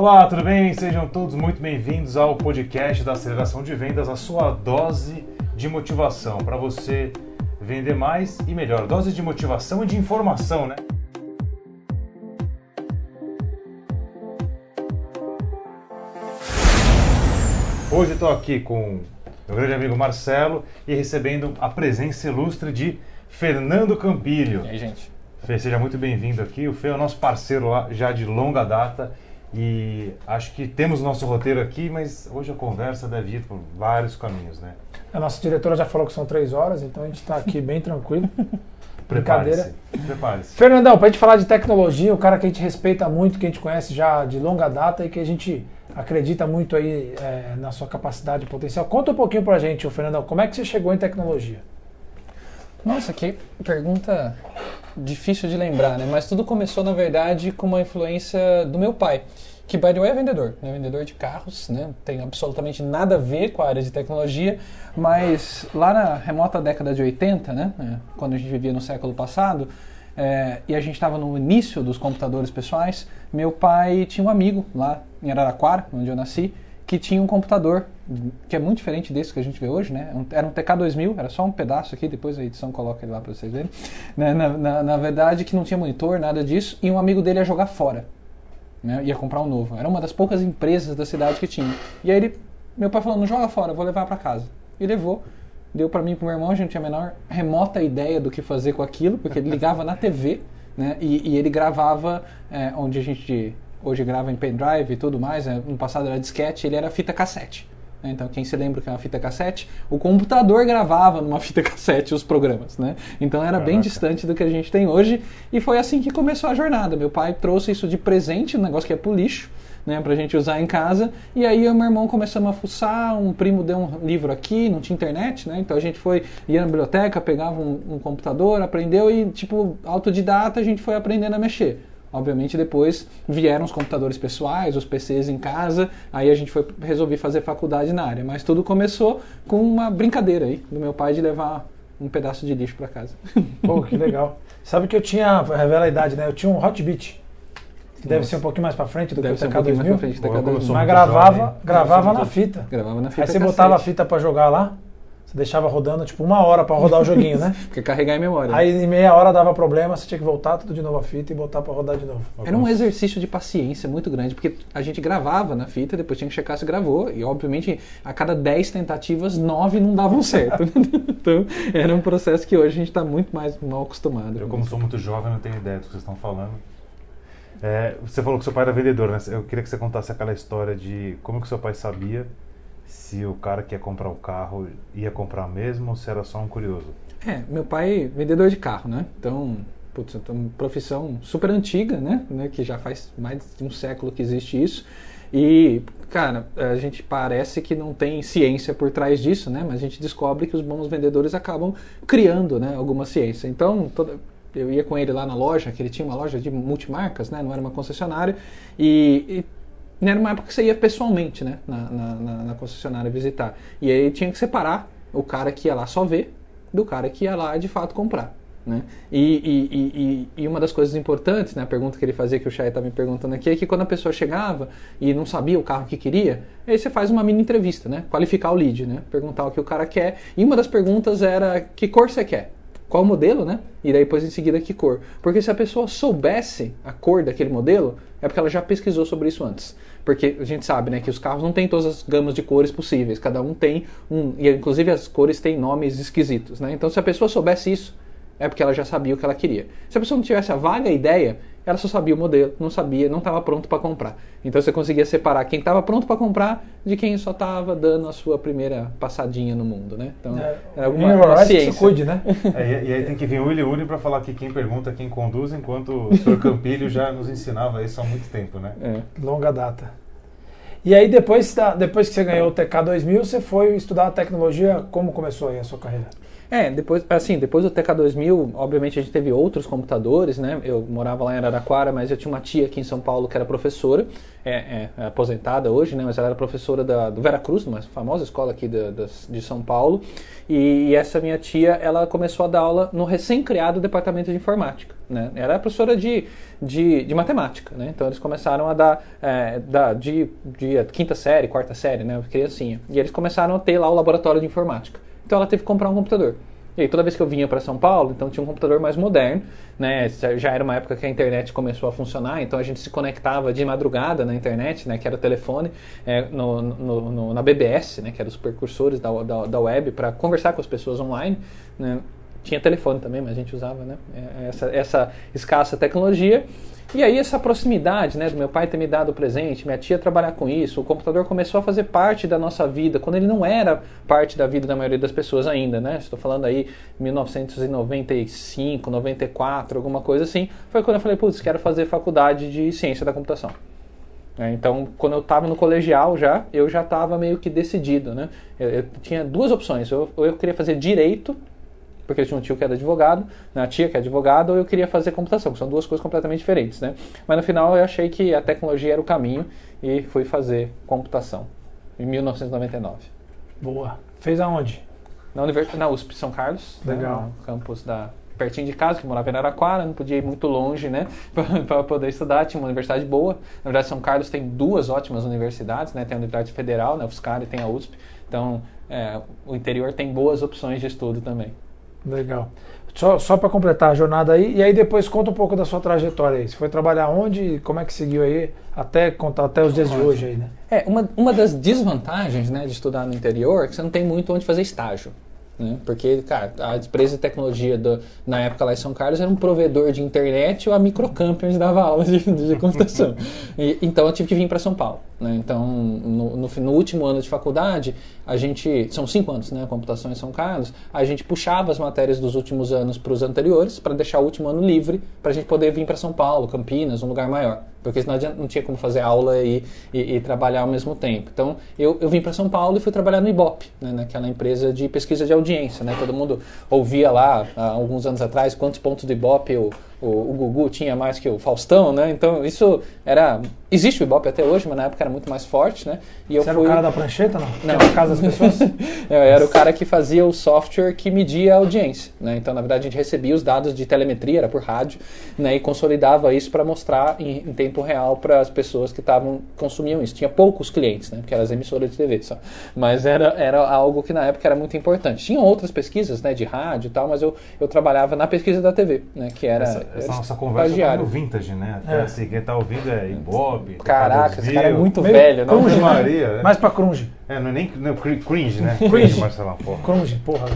Olá, tudo bem? Sejam todos muito bem-vindos ao podcast da Aceleração de Vendas, a sua dose de motivação para você vender mais e melhor. Dose de motivação e de informação, né? Hoje estou aqui com meu grande amigo Marcelo e recebendo a presença ilustre de Fernando Campilho. E aí, gente? Fê, seja muito bem-vindo aqui. O Fê é o nosso parceiro lá já de longa data e acho que temos nosso roteiro aqui, mas hoje a conversa deve ir por vários caminhos, né? A nossa diretora já falou que são três horas, então a gente está aqui bem tranquilo. Prepare-se. Prepare-se. Fernandão, para a gente falar de tecnologia, o cara que a gente respeita muito, que a gente conhece já de longa data e que a gente acredita muito aí é, na sua capacidade e potencial. Conta um pouquinho para a gente, Fernandão, como é que você chegou em tecnologia? Nossa, que pergunta difícil de lembrar, né? Mas tudo começou, na verdade, com uma influência do meu pai, que, by the way, é vendedor, né? Vendedor de carros, né? Tem absolutamente nada a ver com a área de tecnologia, mas lá na remota década de 80, né? É, quando a gente vivia no século passado, é, e a gente estava no início dos computadores pessoais, meu pai tinha um amigo lá em Araraquara, onde eu nasci, que tinha um computador que é muito diferente desse que a gente vê hoje, né? Era um TK2000, era só um pedaço aqui, depois a edição coloca ele lá para vocês verem. Né? Na, na, na, verdade, que não tinha monitor, nada disso, e um amigo dele ia jogar fora, né? ia comprar um novo. Era uma das poucas empresas da cidade que tinha. E aí ele, meu pai falou, não joga fora, vou levar para casa. E levou, deu para mim e pro meu irmão, a gente tinha a menor remota ideia do que fazer com aquilo, porque ele ligava na TV, né? E, e ele gravava é, onde a gente hoje grava em pendrive e tudo mais, né? no passado era disquete, ele era fita cassete. Né? Então, quem se lembra que é uma fita cassete, o computador gravava numa fita cassete os programas, né? Então era Caraca. bem distante do que a gente tem hoje e foi assim que começou a jornada. Meu pai trouxe isso de presente, um negócio que é pro lixo, né, pra gente usar em casa. E aí eu e meu irmão começamos a fuçar, um primo deu um livro aqui, não tinha internet, né? Então a gente foi, ia na biblioteca, pegava um, um computador, aprendeu e, tipo, autodidata a gente foi aprendendo a mexer. Obviamente depois vieram os computadores pessoais, os PCs em casa, aí a gente foi resolver fazer faculdade na área. Mas tudo começou com uma brincadeira aí do meu pai de levar um pedaço de lixo para casa. Pô, que legal. Sabe que eu tinha, revela a idade, né? Eu tinha um Hotbit. Que deve Nossa. ser um pouquinho mais para frente do deve que o TK2000. Um mas gravava, gravava na fita. Gravava na fita. Aí você botava a fita para jogar lá. Você deixava rodando tipo uma hora para rodar o joguinho, né? Porque carregar em memória. Aí em meia hora dava problema, você tinha que voltar tudo de novo a fita e botar para rodar de novo. Era um exercício de paciência muito grande, porque a gente gravava na fita, depois tinha que checar se gravou, e obviamente a cada 10 tentativas, 9 não davam certo. então era um processo que hoje a gente está muito mais mal acostumado. Eu, como sou muito jovem, não tenho ideia do que vocês estão falando. É, você falou que seu pai era vendedor, né? Eu queria que você contasse aquela história de como que seu pai sabia se o cara que ia comprar o carro ia comprar mesmo ou se era só um curioso? É, meu pai é vendedor de carro, né? Então, putz, é uma profissão super antiga, né? né? Que já faz mais de um século que existe isso. E, cara, a gente parece que não tem ciência por trás disso, né? Mas a gente descobre que os bons vendedores acabam criando, né? Alguma ciência. Então, toda, eu ia com ele lá na loja, que ele tinha uma loja de multimarcas, né? Não era uma concessionária. E, e era uma época que você ia pessoalmente, né, na, na, na, concessionária visitar. E aí tinha que separar o cara que ia lá só ver do cara que ia lá de fato comprar. Né? E, e, e, e, uma das coisas importantes, né, a pergunta que ele fazia, que o Chay está me perguntando aqui, é que quando a pessoa chegava e não sabia o carro que queria, aí você faz uma mini entrevista, né? Qualificar o lead, né? Perguntar o que o cara quer. E uma das perguntas era que cor você quer? Qual modelo, né? E daí depois em seguida que cor. Porque se a pessoa soubesse a cor daquele modelo, é porque ela já pesquisou sobre isso antes. Porque a gente sabe, né, que os carros não têm todas as gamas de cores possíveis, cada um tem um, e inclusive as cores têm nomes esquisitos, né? Então se a pessoa soubesse isso, é porque ela já sabia o que ela queria. Se a pessoa não tivesse a vaga ideia, ela só sabia o modelo, não sabia, não estava pronto para comprar. Então você conseguia separar quem estava pronto para comprar de quem só estava dando a sua primeira passadinha no mundo, né? Então é, era alguma uma ciência. Se cuide, né? É, e, aí tem que vir o Willy Uri para falar que quem pergunta quem conduz, enquanto o senhor Campilho já nos ensinava isso há muito tempo, né? É. Longa data. E aí depois, depois que você ganhou o TK 2000, você foi estudar tecnologia, como começou aí a sua carreira? É, depois, assim, depois do TK2000, obviamente a gente teve outros computadores, né? Eu morava lá em Araraquara, mas eu tinha uma tia aqui em São Paulo que era professora, é, é, é aposentada hoje, né? Mas ela era professora da, do Vera Cruz, uma famosa escola aqui de São Paulo. E, e, essa minha tia, ela começou a dar aula no recém-criado departamento de informática, né? Era professora de, de, de, matemática, né? Então eles começaram a dar, é, de, de quinta série, quarta série, né? Criancinha. E eles começaram a ter lá o laboratório de informática. Então ela teve que comprar um computador. E aí toda vez que eu vinha para São Paulo, então tinha um computador mais moderno, né? Já era uma época que a internet começou a funcionar, então a gente se conectava de madrugada na internet, né? Que era telefone, é, no, no, no, na BBS, né? Que eram os precursores da, da, da web para conversar com as pessoas online, né? Tinha telefone também, mas a gente usava, né? É, essa, essa escassa tecnologia. E aí essa proximidade, né, do meu pai ter me dado o presente, minha tia trabalhar com isso, o computador começou a fazer parte da nossa vida, quando ele não era parte da vida da maioria das pessoas ainda, né? Estou falando aí 1995, 94, alguma coisa assim. Foi quando eu falei, putz, quero fazer faculdade de ciência da computação. É, então, quando eu estava no colegial já, eu já estava meio que decidido, né? Eu, eu tinha duas opções, ou eu, eu queria fazer direito porque eu tinha um tio que era advogado, né, a tia que é advogada, ou eu queria fazer computação, que são duas coisas completamente diferentes, né? Mas no final eu achei que a tecnologia era o caminho e fui fazer computação em 1999. Boa. Fez aonde? Na, Univers... na USP São Carlos, né, Legal. Né, no campus da pertinho de casa, que morava em Araraquara, não podia ir muito longe, né, para poder estudar. Tinha uma universidade boa. Na verdade, São Carlos tem duas ótimas universidades, né? Tem a Universidade Federal, né, UFSCar e tem a USP. Então, é, o interior tem boas opções de estudo também. Legal. Só, só para completar a jornada aí, e aí depois conta um pouco da sua trajetória aí. Você foi trabalhar onde, como é que seguiu aí, até contar até os dias de hoje aí, né? É, uma, uma das desvantagens né, de estudar no interior é que você não tem muito onde fazer estágio. Né? Porque, cara, a empresa de tecnologia do, na época lá em São Carlos era um provedor de internet ou a Microcamp onde dava aula de, de computação. e, então eu tive que vir para São Paulo. Né? Então, no, no, no, último ano de faculdade, a gente. São cinco anos, né? Computação em São Carlos. A gente puxava as matérias dos últimos anos para os anteriores, para deixar o último ano livre, para a gente poder vir para São Paulo, Campinas, um lugar maior. Porque senão não tinha como fazer aula e, e, e trabalhar ao mesmo tempo. Então, eu, eu vim para São Paulo e fui trabalhar no Ibope, né? naquela empresa de pesquisa de audiência. Né? Todo mundo ouvia lá, há alguns anos atrás, quantos pontos do Ibope o, o, o Gugu tinha mais que o Faustão, né? Então, isso era Existe o Ibope até hoje, mas na época era muito mais forte, né? E eu Você fui... era o cara da prancheta, não? Não. Que era casa das pessoas? eu era o cara que fazia o software que media a audiência, né? Então, na verdade, a gente recebia os dados de telemetria, era por rádio, né? E consolidava isso para mostrar em, em, tempo real para as pessoas que estavam consumiam isso. Tinha poucos clientes, né? Porque eram as emissoras de TV só. Mas era, era algo que na época era muito importante. Tinham outras pesquisas, né? De rádio e tal, mas eu, eu trabalhava na pesquisa da TV, né? Que era... Essa, essa nossa conversa tá meio vintage, né? Até é. assim, quem tá ouvindo é Ibope, Caraca, esse cara é muito Meio velho, não? Crunge, Maria, né? Mais pra crunge. É, não é nem não, cringe, né? Cringe, Marcelão, porra. Crunge, porra.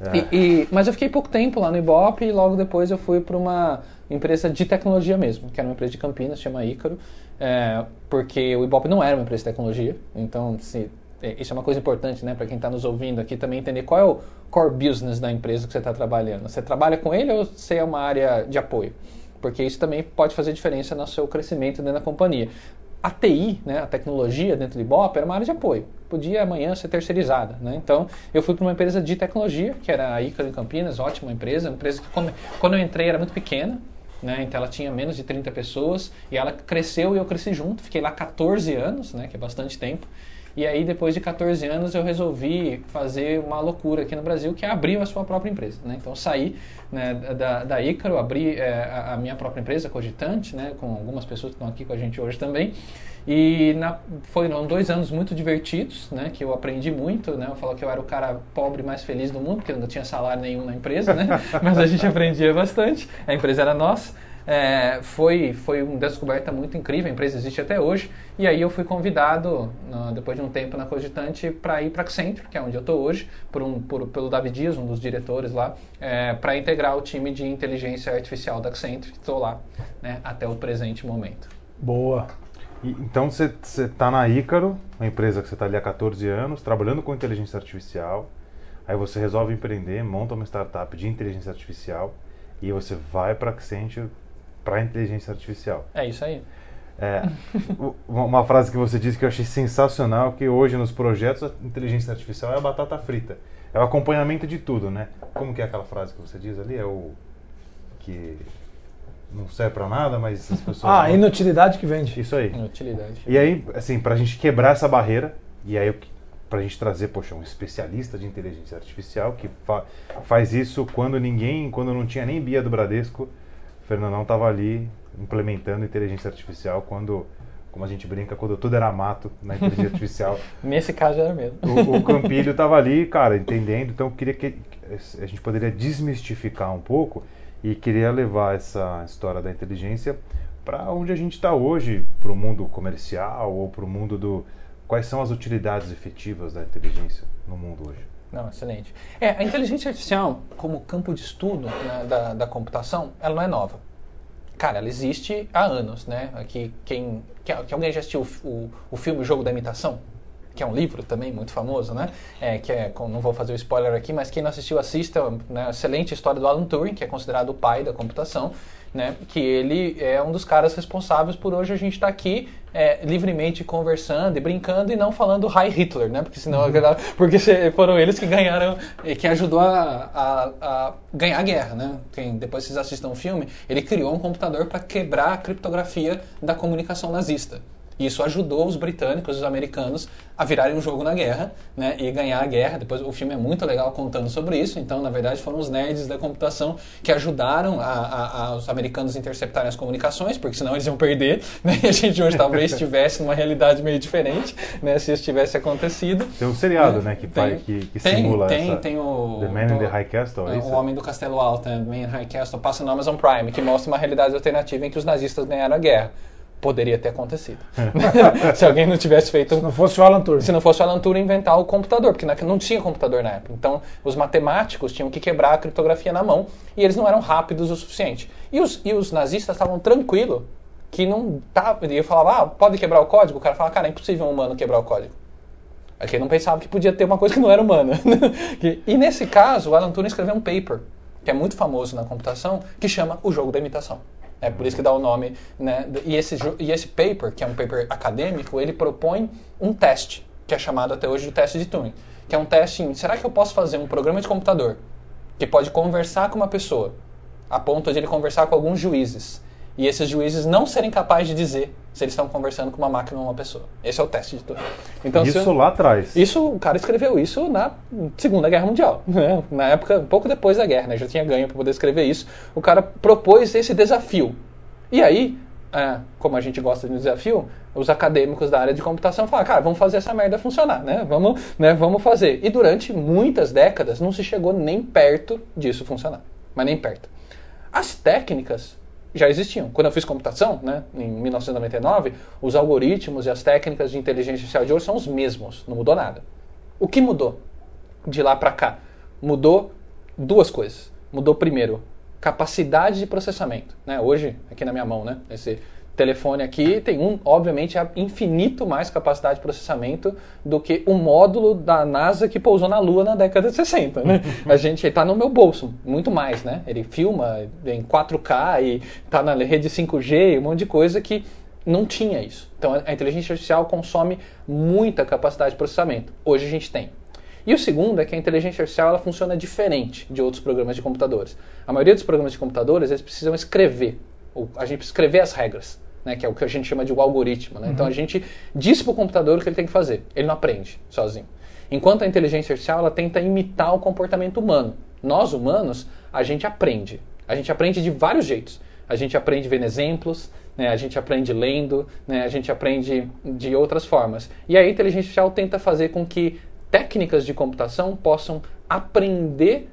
É. E, e, mas eu fiquei pouco tempo lá no Ibope e logo depois eu fui para uma empresa de tecnologia mesmo, que era uma empresa de Campinas, chama Ícaro, é, porque o Ibope não era uma empresa de tecnologia, então se, é, isso é uma coisa importante né, para quem está nos ouvindo aqui também entender qual é o core business da empresa que você está trabalhando. Você trabalha com ele ou você é uma área de apoio? porque isso também pode fazer diferença no seu crescimento dentro da companhia. A TI, né, a tecnologia dentro de Ibope, era uma área de apoio. Podia amanhã ser terceirizada. Né? Então, eu fui para uma empresa de tecnologia, que era a Icaro em Campinas, ótima empresa. Uma empresa que, quando eu entrei, era muito pequena. Né? Então, ela tinha menos de 30 pessoas. E ela cresceu e eu cresci junto. Fiquei lá 14 anos, né, que é bastante tempo. E aí, depois de 14 anos, eu resolvi fazer uma loucura aqui no Brasil, que é abrir a sua própria empresa. Né? Então, saí né, da, da Ícaro, abri é, a, a, minha própria empresa, Cogitante, né, com algumas pessoas que estão aqui com a gente hoje também. E na, foram dois anos muito divertidos, né, que eu aprendi muito. Né, eu falo que eu era o cara pobre mais feliz do mundo, porque eu não tinha salário nenhum na empresa, né, mas a gente aprendia bastante. A empresa era nossa. É, foi, foi uma descoberta muito incrível, a empresa existe até hoje. E aí eu fui convidado, depois de um tempo na Cogitante, para ir para Accenture, que é onde eu estou hoje, por um, por, pelo David Dias, um dos diretores lá, é, para integrar o time de inteligência artificial da Accenture, estou lá né, até o presente momento. Boa. Então você está na Ícaro, uma empresa que você está ali há 14 anos, trabalhando com inteligência artificial. Aí você resolve empreender, monta uma startup de inteligência artificial e você vai para Accenture para a inteligência artificial. É isso aí. É, uma frase que você disse que eu achei sensacional, que hoje nos projetos a inteligência artificial é a batata frita. é o acompanhamento de tudo, né? Como que é aquela frase que você diz ali? É o que não serve pra nada, mas as pessoas. Ah, inutilidade que vende. Isso aí. Utilidade. E aí, assim, pra gente quebrar essa barreira, e aí eu- pra gente trazer, poxa, um especialista de inteligência artificial que fa- faz isso quando ninguém, quando não tinha nem Bia do Bradesco, Fernandão tava ali implementando inteligência artificial quando, como a gente brinca, quando tudo era mato na inteligência artificial. Nesse caso era mesmo. O, o Campilho tava ali, cara, entendendo. Então eu queria que a gente poderia desmistificar um pouco e queria levar essa história da inteligência para onde a gente está hoje, para o mundo comercial ou para o mundo do quais são as utilidades efetivas da inteligência no mundo hoje. Não, excelente. É, a inteligência artificial, como campo de estudo né, da, da computação, ela não é nova. Cara, ela existe há anos, né? Aqui, quem, que, alguém já assistiu o, o, o filme O Jogo da Imitação? Que é um livro também muito famoso, né? É, que é, não vou fazer o spoiler aqui, mas quem não assistiu, assista. Né, excelente história do Alan Turing, que é considerado o pai da computação, né? Que ele é um dos caras responsáveis por hoje a gente estar aqui é, livremente conversando e brincando e não falando Hi Hitler, né? Porque senão porque se- foram eles que ganharam e que ajudou a, a- a ganhar a guerra, né? Quem, depois vocês assistam o filme, ele criou um computador para quebrar a criptografia da comunicação nazista. E isso ajudou os britânicos, os americanos, a virarem um jogo na guerra, né? E ganhar a guerra. Depois o filme é muito legal contando sobre isso. Então, na verdade, foram os nerds da computação que ajudaram a, a- a- os americanos interceptarem as comunicações, porque senão eles iam perder. Né? E a gente hoje talvez estivesse numa realidade meio diferente, né? Se isso tivesse acontecido. Tem um seriado, É, né, que, tem. que, que Tem, simula tem, essa tem o- The Man in do- the High Castle, é isso? O Homem do Castelo Alto, né? Man in High Castle, passa no Amazon Prime, que mostra uma realidade alternativa em que os nazistas ganharam a guerra. Poderia ter acontecido. Se alguém não tivesse feito Se não fosse o Alan Turing. se não fosse o Alan Turing inventar o computador, porque não tinha computador na época. Então, os matemáticos tinham que quebrar a criptografia na mão e eles não eram rápidos o suficiente. E os, e os nazistas estavam tranquilos que não tava. E eu falava, ah, pode quebrar o código? O cara falava, cara, é impossível um humano quebrar o código. É ele não pensava que podia ter uma coisa que não era humana. E nesse caso, o Alan Turing escreveu um paper, que é muito famoso na computação, que chama O Jogo da Imitação. É por isso que dá o nome. Né? E, esse, e esse paper, que é um paper acadêmico, ele propõe um teste, que é chamado até hoje de teste de Turing. Que é um teste em, será que eu posso fazer um programa de computador que pode conversar com uma pessoa, a ponto de ele conversar com alguns juízes, e esses juízes não serem capazes de dizer se eles estão conversando com uma máquina ou uma pessoa. Esse é o teste de Turing. Então, isso eu- lá atrás. isso, o cara escreveu isso na Segunda Guerra Mundial, né? Na época, pouco depois da guerra, né? Já tinha ganho para poder escrever isso. O cara propôs esse desafio. E aí, é, como a gente gosta de um desafio, os acadêmicos da área de computação falaram, cara, vamos fazer essa merda funcionar, né? Vamos, né? Vamos fazer. E durante muitas décadas não se chegou nem perto disso funcionar. Mas nem perto. As técnicas já existiam. Quando eu fiz computação, né, em 1999, os algoritmos e as técnicas de inteligência artificial de hoje são os mesmos, não mudou nada. O que mudou de lá para cá? Mudou duas coisas. Mudou primeiro capacidade de processamento, né? Hoje aqui na minha mão, né, esse telefone aqui tem um, obviamente, é infinito mais capacidade de processamento do que o módulo da NASA que pousou na Lua na década de 60, né? A gente está no meu bolso, muito mais, né? Ele filma em 4K e está na rede 5G, um monte de coisa que não tinha isso. Então a inteligência artificial consome muita capacidade de processamento. Hoje a gente tem. E o segundo é que a inteligência artificial ela funciona diferente de outros programas de computadores. A maioria dos programas de computadores eles precisam escrever, a gente precisa escrever as regras, né, que é o que a gente chama de o algoritmo. né? Então a gente diz para o computador o que ele tem que fazer. Ele não aprende sozinho. Enquanto a inteligência artificial ela tenta imitar o comportamento humano. Nós humanos a gente aprende. A gente aprende de vários jeitos. A gente aprende vendo exemplos, né? a gente aprende lendo, né? a gente aprende de outras formas. E a inteligência artificial tenta fazer com que técnicas de computação possam aprender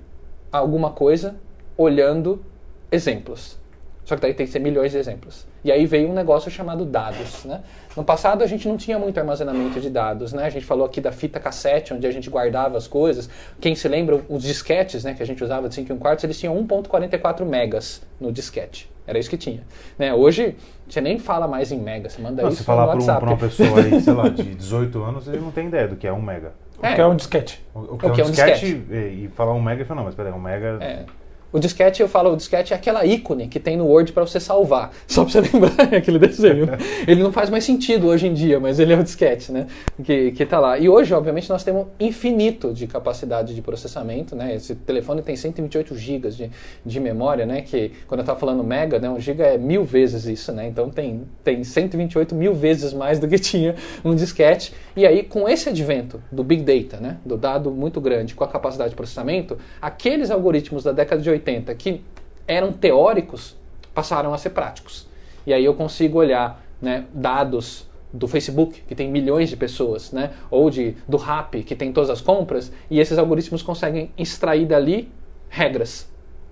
alguma coisa olhando exemplos. Só que daí tem que ser milhões de exemplos. E aí veio um negócio chamado dados. Né? No passado a gente não tinha muito armazenamento de dados. Né? A gente falou aqui da fita cassete, onde a gente guardava as coisas. Quem se lembra, os disquetes né, que a gente usava de 5 e 1 quarto, eles tinham 1.44 megas no disquete. Era isso que tinha. Né? Hoje, você nem fala mais em mega, você manda Não, isso se falar no para um, uma pessoa aí, sei lá, de 18 anos, ele não tem ideia do que é um mega. Que é um disquete. O, o O que é um disquete, E, e falar um mega, ele fala, não, mas peraí, um mega... É. O disquete, eu falo, o disquete é aquela ícone que tem no Word para você salvar. Só para você lembrar aquele desenho. Ele não faz mais sentido hoje em dia, mas ele é o disquete, né? Que, que tá lá. E hoje, obviamente, nós temos infinito de capacidade de processamento, né? Esse telefone tem 128 GB de, de memória, né? Que quando eu estava falando mega, né? Um giga é mil vezes isso, né? Então tem, tem 128 mil vezes mais do que tinha um disquete. E aí, com esse advento do Big Data, né? Do dado muito grande com a capacidade de processamento, aqueles algoritmos da década de 80 que eram teóricos passaram a ser práticos. E aí eu consigo olhar né, dados do Facebook, que tem milhões de pessoas, né, ou de, do Rappi, que tem todas as compras, e esses algoritmos conseguem extrair dali regras.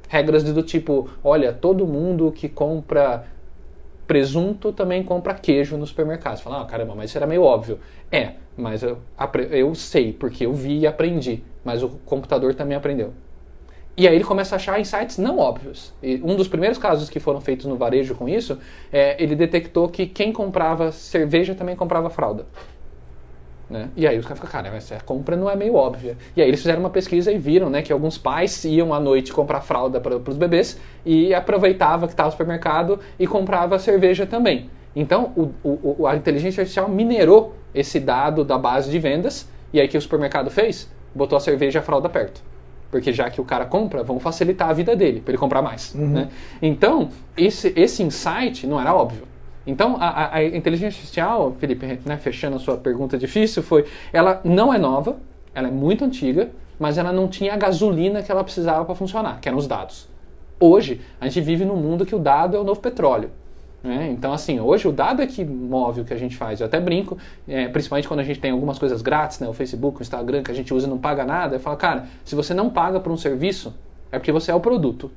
Regras do tipo, olha, todo mundo que compra presunto também compra queijo no supermercado. Você fala, ah, caramba, mas isso era meio óbvio. É, mas eu, eu sei, porque eu vi e aprendi, mas o computador também aprendeu. E aí ele começa a achar insights não óbvios. E um dos primeiros casos que foram feitos no varejo com isso, é, ele detectou que quem comprava cerveja também comprava fralda. Né? E aí os caras ficam, cara, mas a compra não é meio óbvia. E aí eles fizeram uma pesquisa e viram né, que alguns pais iam à noite comprar fralda para os bebês e aproveitava que estava no supermercado e comprava cerveja também. Então o, o, a inteligência artificial minerou esse dado da base de vendas e aí que o supermercado fez? Botou a cerveja e a fralda perto. Porque já que o cara compra, vão facilitar a vida dele, para ele comprar mais. Uhum. Né? Então, esse, esse insight não era óbvio. Então, a, a inteligência artificial, Felipe, né, fechando a sua pergunta difícil, foi: ela não é nova, ela é muito antiga, mas ela não tinha a gasolina que ela precisava para funcionar, que eram os dados. Hoje, a gente vive num mundo que o dado é o novo petróleo. Né? Então, assim, hoje o dado é que move o que a gente faz. Eu até brinco, é, principalmente quando a gente tem algumas coisas grátis, né? o Facebook, o Instagram, que a gente usa e não paga nada. Eu falo, cara, se você não paga por um serviço, é porque você é o produto.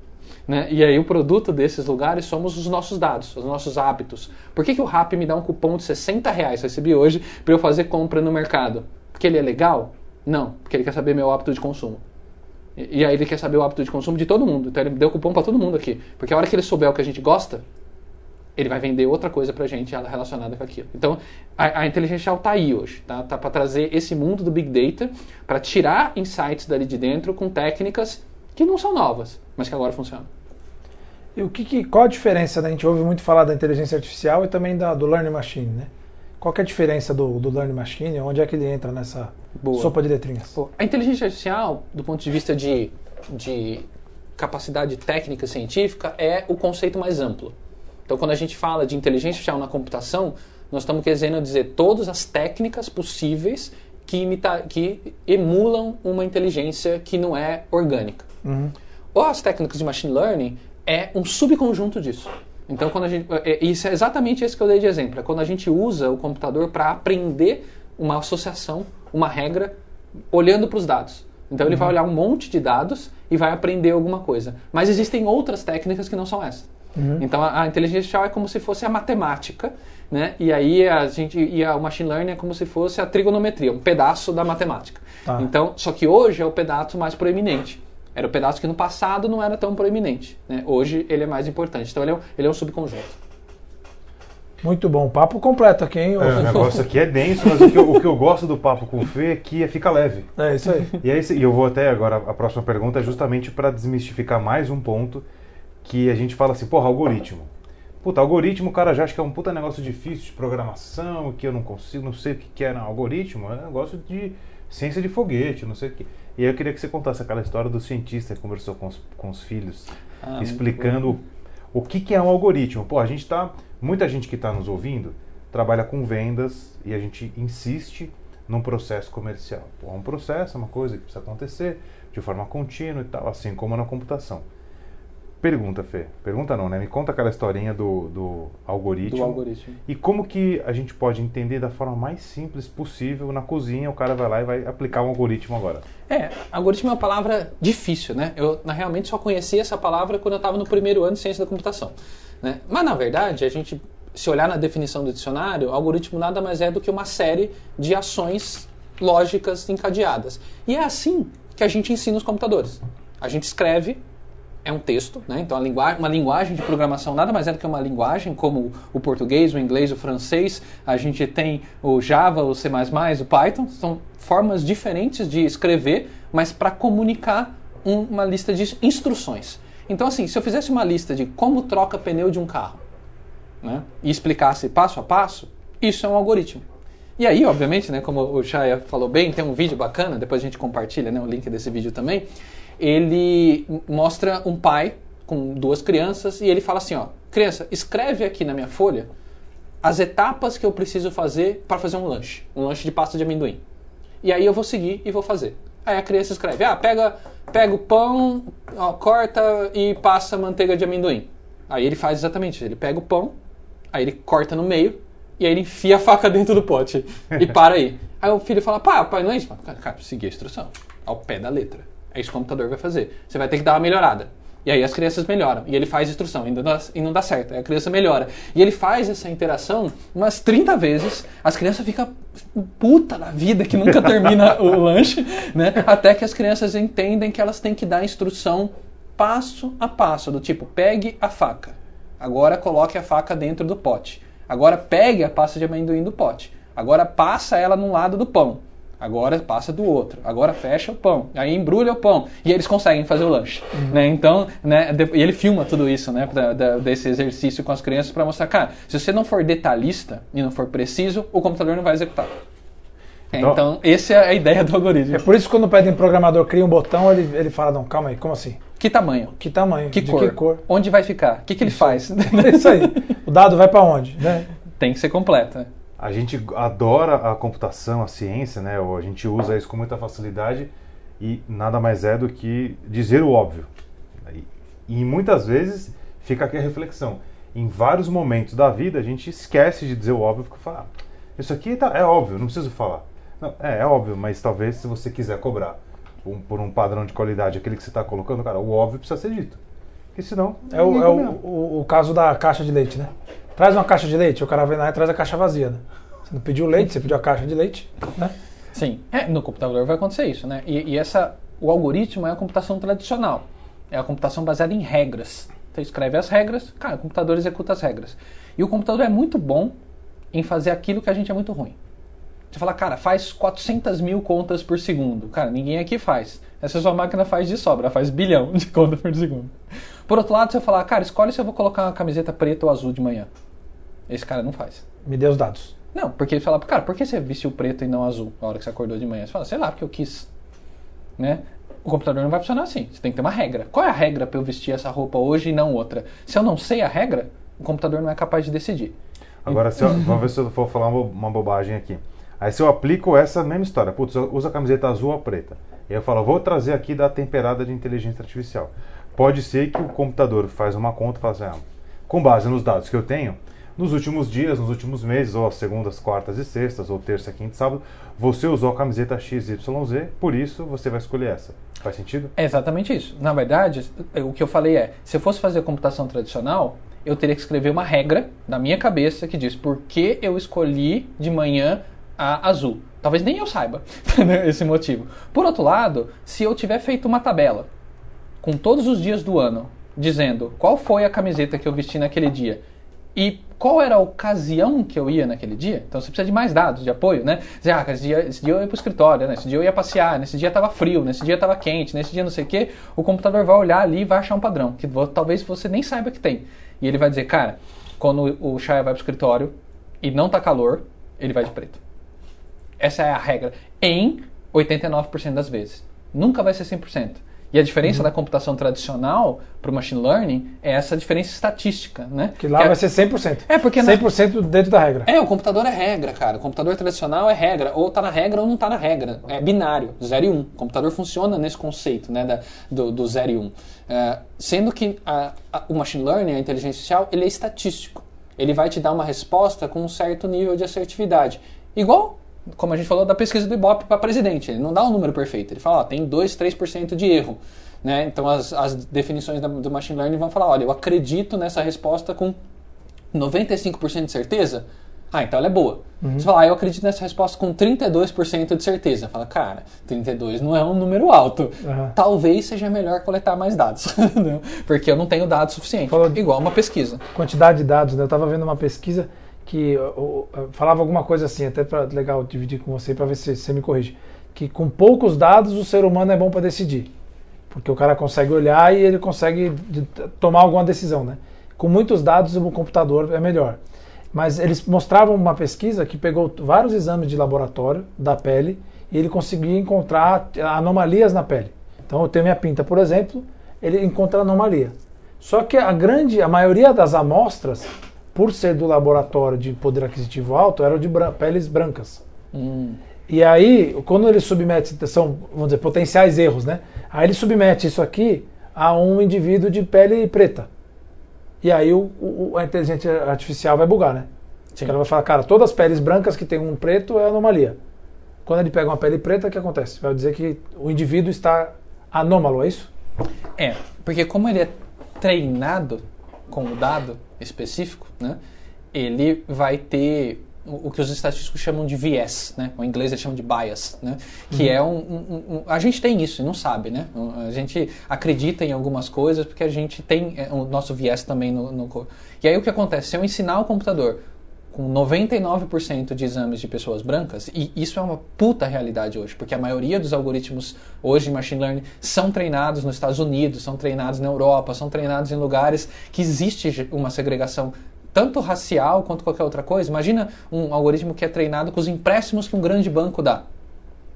Né? E aí o produto desses lugares somos os nossos dados, os nossos hábitos. Por que, que o Rap me dá um cupom de 60 reais, recebi hoje, para eu fazer compra no mercado? Porque ele é legal? Não, porque ele quer saber meu hábito de consumo. E, e aí ele quer saber o hábito de consumo de todo mundo. Então ele deu cupom para todo mundo aqui. Porque a hora que ele souber o que a gente gosta, ele vai vender outra coisa para a gente relacionada com aquilo. Então, a, a inteligência artificial está aí hoje, tá, tá para trazer esse mundo do Big Data, para tirar insights dali de dentro com técnicas que não são novas, mas que agora funcionam. E o que, que qual a diferença? Né? A gente ouve muito falar da inteligência artificial e também da, do Learning Machine, né? Qual é a diferença do, do Learning Machine? Onde é que ele entra nessa Boa. sopa de letrinhas? Boa. A inteligência artificial, do ponto de vista de, de capacidade técnica científica, é o conceito mais amplo. Então, quando a gente fala de inteligência artificial na computação, nós estamos querendo dizer todas as técnicas possíveis que, imita, que emulam uma inteligência que não é orgânica. Uhum. Ou as técnicas de machine learning é um subconjunto disso. Então, quando a gente, é, isso é exatamente esse que eu dei de exemplo. É quando a gente usa o computador para aprender uma associação, uma regra, olhando para os dados. Então, ele uhum. vai olhar um monte de dados e vai aprender alguma coisa. Mas existem outras técnicas que não são essas. Uhum. Então a, a, inteligência artificial é como se fosse a matemática, né? E aí a gente e a machine learning é como se fosse a trigonometria, um pedaço da matemática. Tá. Então, só que hoje é o pedaço mais proeminente. Era o pedaço que no passado não era tão proeminente. Né? Hoje ele é mais importante. Então ele é um, ele é um subconjunto. Muito bom. Papo completo aqui, hein? É, o negócio aqui é denso, mas o que, eu, o que eu gosto do papo com o Fê é que é, fica leve. É isso aí. E aí e eu vou até agora, a próxima pergunta é justamente para desmistificar mais um ponto que a gente fala assim, porra, algoritmo. Puta, algoritmo o cara já acha que é um puta negócio difícil de programação, que eu não consigo, não sei o que, é não. algoritmo, é um negócio de ciência de foguete, não sei o que. E aí eu queria que você contasse aquela história do cientista que conversou com os, com os filhos, ah, explicando o que, que é um algoritmo. Pô, a gente tá. Muita gente que está nos ouvindo trabalha com vendas e a gente insiste num processo comercial. Pô, é um processo, é uma coisa que precisa acontecer de forma contínua e tal, assim como na computação. Pergunta, Fê. Pergunta não, né? Me conta aquela historinha do, do, algoritmo. Do algoritmo. E como que a gente pode entender da forma mais simples possível na cozinha, o cara vai lá e vai aplicar um algoritmo agora. É, algoritmo é uma palavra difícil, né? Eu na, realmente só conheci essa palavra quando eu estava no primeiro ano de ciência da computação. Né? Mas na verdade, a gente, se olhar na definição do dicionário, algoritmo nada mais é do que uma série de ações lógicas encadeadas. E é assim que a gente ensina os computadores. A gente escreve é um texto, né? então linguagem, uma linguagem de programação nada mais é do que uma linguagem, como o português, o inglês, o francês, a gente tem o Java, o C++, o Python, são formas diferentes de escrever, mas para comunicar uma lista de instruções. Então, assim, se eu fizesse uma lista de como troca pneu de um carro né, e explicasse passo a passo, isso é um algoritmo. E aí, obviamente, né, como o Chaya falou bem, tem um vídeo bacana, depois a gente compartilha né, o link desse vídeo também. Ele mostra um pai com duas crianças e ele fala assim: ó, criança, escreve aqui na minha folha as etapas que eu preciso fazer para fazer um lanche, um lanche de pasta de amendoim. E aí eu vou seguir e vou fazer. Aí a criança escreve: ah, pega, pega o pão, ó, corta e passa manteiga de amendoim. Aí ele faz exatamente. Ele pega o pão, aí ele corta no meio e aí ele enfia a faca dentro do pote e para aí. Aí o filho fala: pá, pai, não é isso? Cara, cara, seguir a instrução, ao pé da letra. É isso que o computador vai fazer. Você vai ter que dar uma melhorada. E aí as crianças melhoram. E ele faz instrução e não dá, e não dá certo. Aí a criança melhora. E ele faz essa interação umas 30 vezes. As crianças ficam puta da vida que nunca termina o lanche, né? Até que as crianças entendem que elas têm que dar instrução passo a passo, do tipo, pegue a faca. Agora coloque a faca dentro do pote. Agora pegue a pasta de amendoim do pote. Agora passa ela num lado do pão. Agora passa do outro. Agora fecha o pão. Aí embrulha o pão. E eles conseguem fazer o lanche. Uhum. Né? Então, né, e ele filma tudo isso, né? Da, da, desse exercício com as crianças para mostrar, cara, se você não for detalhista e não for preciso, o computador não vai executar. Então, então essa é a ideia do algoritmo. É por isso que quando pedem programador cria um botão, ele, ele fala, não, calma aí, como assim? Que tamanho? Que tamanho? Que, cor? que cor? Onde vai ficar? O que, que ele faz? É isso aí. O dado vai para onde? Né? Tem que ser completo. A gente adora a computação, a ciência, né? A gente usa isso com muita facilidade e nada mais é do que dizer o óbvio. E, muitas vezes fica aqui a reflexão. Em vários momentos da vida a gente esquece de dizer o óbvio porque fala, ah, isso aqui tá, é óbvio, não preciso falar. Não, é, é óbvio, mas talvez se você quiser cobrar um, por um padrão de qualidade aquele que você está colocando, cara, o óbvio precisa ser dito. Porque senão. É, o, é o, o, o, caso da caixa de leite, né? Traz uma caixa de leite, o cara vem lá e traz a caixa vazia. Né? Você não pediu leite, você pediu a caixa de leite, né? Sim, é, no computador vai acontecer isso, né? E, e, essa, o algoritmo é a computação tradicional. É a computação baseada em regras. Você escreve as regras, cara, o computador executa as regras. E o computador é muito bom em fazer aquilo que a gente é muito ruim. Você fala, cara, faz 400 mil contas por segundo. Cara, ninguém aqui faz. Essa sua máquina faz de sobra, faz bilhão de contas por segundo. Por outro lado, você falar, cara, escolhe se eu vou colocar uma camiseta preta ou azul de manhã. Esse cara não faz. Me dê os dados. Não, porque ele fala, cara, por que você vestiu preto e não azul na hora que você acordou de manhã? Você fala, sei lá, porque eu quis. Né? O computador não vai funcionar assim. Você tem que ter uma regra. Qual é a regra para eu vestir essa roupa hoje e não outra? Se eu não sei a regra, o computador não é capaz de decidir. Agora, se eu, vamos ver se eu for falar uma bobagem aqui. Aí se eu aplico essa mesma história, putz, usa a camiseta azul ou preta. E eu falo, vou trazer aqui da temperada de inteligência artificial. Pode ser que o computador faz uma conta e fala assim, ah, com base nos dados que eu tenho, nos últimos dias, nos últimos meses, ou as segundas, quartas e sextas, ou terça, quinta e sábado, você usou a camiseta XYZ, por isso você vai escolher essa. Faz sentido? É exatamente isso. Na verdade, o que eu falei é, se eu fosse fazer computação tradicional, eu teria que escrever uma regra na minha cabeça que diz por que eu escolhi de manhã a azul. Talvez nem eu saiba esse motivo. Por outro lado, se eu tiver feito uma tabela com todos os dias do ano, dizendo qual foi a camiseta que eu vesti naquele dia e qual era a ocasião que eu ia naquele dia, então você precisa de mais dados de apoio, né? Dizer, ah, esse dia, esse dia eu ia para o escritório, né? esse dia eu ia passear, nesse dia estava frio, nesse dia estava quente, nesse dia não sei o quê, o computador vai olhar ali e vai achar um padrão, que talvez você nem saiba que tem. E ele vai dizer, cara, quando o Shaya vai para o escritório e não está calor, ele vai de preto. Essa é a regra. Em 89% das vezes. Nunca vai ser 100%. E a diferença uhum. da computação tradicional para o machine learning é essa diferença estatística, né? Que lá que é, vai ser 100%. É, porque 100% na... dentro da regra. É, o computador é regra, cara. O computador tradicional é regra. Ou está na regra ou não está na regra. É binário, 0 e 1. Um. O computador funciona nesse conceito né, da, do, do 0 e 1. Um. É, sendo que a, a, o machine learning, a inteligência artificial, ele é estatístico. Ele vai te dar uma resposta com um certo nível de assertividade. Igual como a gente falou, da pesquisa do Ibope para presidente. Ele não dá um número perfeito. Ele fala, ó, tem 2, 3% de erro. Né? Então as, as definições da, do machine learning vão falar, olha, eu acredito nessa resposta com 95% de certeza. Ah, então ela é boa. Uhum. Você fala, ah, eu acredito nessa resposta com 32% de certeza. Fala, cara, 32 não é um número alto. Uhum. Talvez seja melhor coletar mais dados. Porque eu não tenho dados suficientes. Falou Igual uma pesquisa. Quantidade de dados, né? Eu estava vendo uma pesquisa que eu, eu, falava alguma coisa assim, até para legal dividir com você para ver se você me corrige, que com poucos dados o ser humano é bom para decidir. Porque o cara consegue olhar e ele consegue tomar alguma decisão, né? Com muitos dados, o computador é melhor. Mas eles mostravam uma pesquisa que pegou vários exames de laboratório da pele e ele conseguia encontrar anomalias na pele. Então eu tenho minha pinta, por exemplo, ele encontra anomalia. Só que a grande, a maioria das amostras, por ser do laboratório de poder aquisitivo alto, eram de bran- peles brancas. Hum. E aí, quando ele submete, são, vamos dizer, potenciais erros, né? Aí ele submete isso aqui a um indivíduo de pele preta. E aí o, o- a inteligência artificial vai bugar, né? Sim. Ela vai falar, cara, todas as peles brancas que tem um preto é anomalia. Quando ele pega uma pele preta, o que acontece? Vai dizer que o indivíduo está anômalo, é isso? É, porque como ele é treinado com o dado específico, né, ele vai ter o que os estatísticos chamam de viés, né? O inglês eles chamam de bias, né? Que é um, um- um- A gente tem isso e não sabe, né? A gente acredita em algumas coisas porque a gente tem é, o nosso viés também no, no corpo. E aí o que acontece? Se eu ensinar o computador com 99% de exames de pessoas brancas, e isso é uma puta realidade hoje, porque a maioria dos algoritmos hoje de machine learning são treinados nos Estados Unidos, são treinados na Europa, são treinados em lugares que existe uma segregação tanto racial quanto qualquer outra coisa. Imagina um algoritmo que é treinado com os empréstimos que um grande banco dá.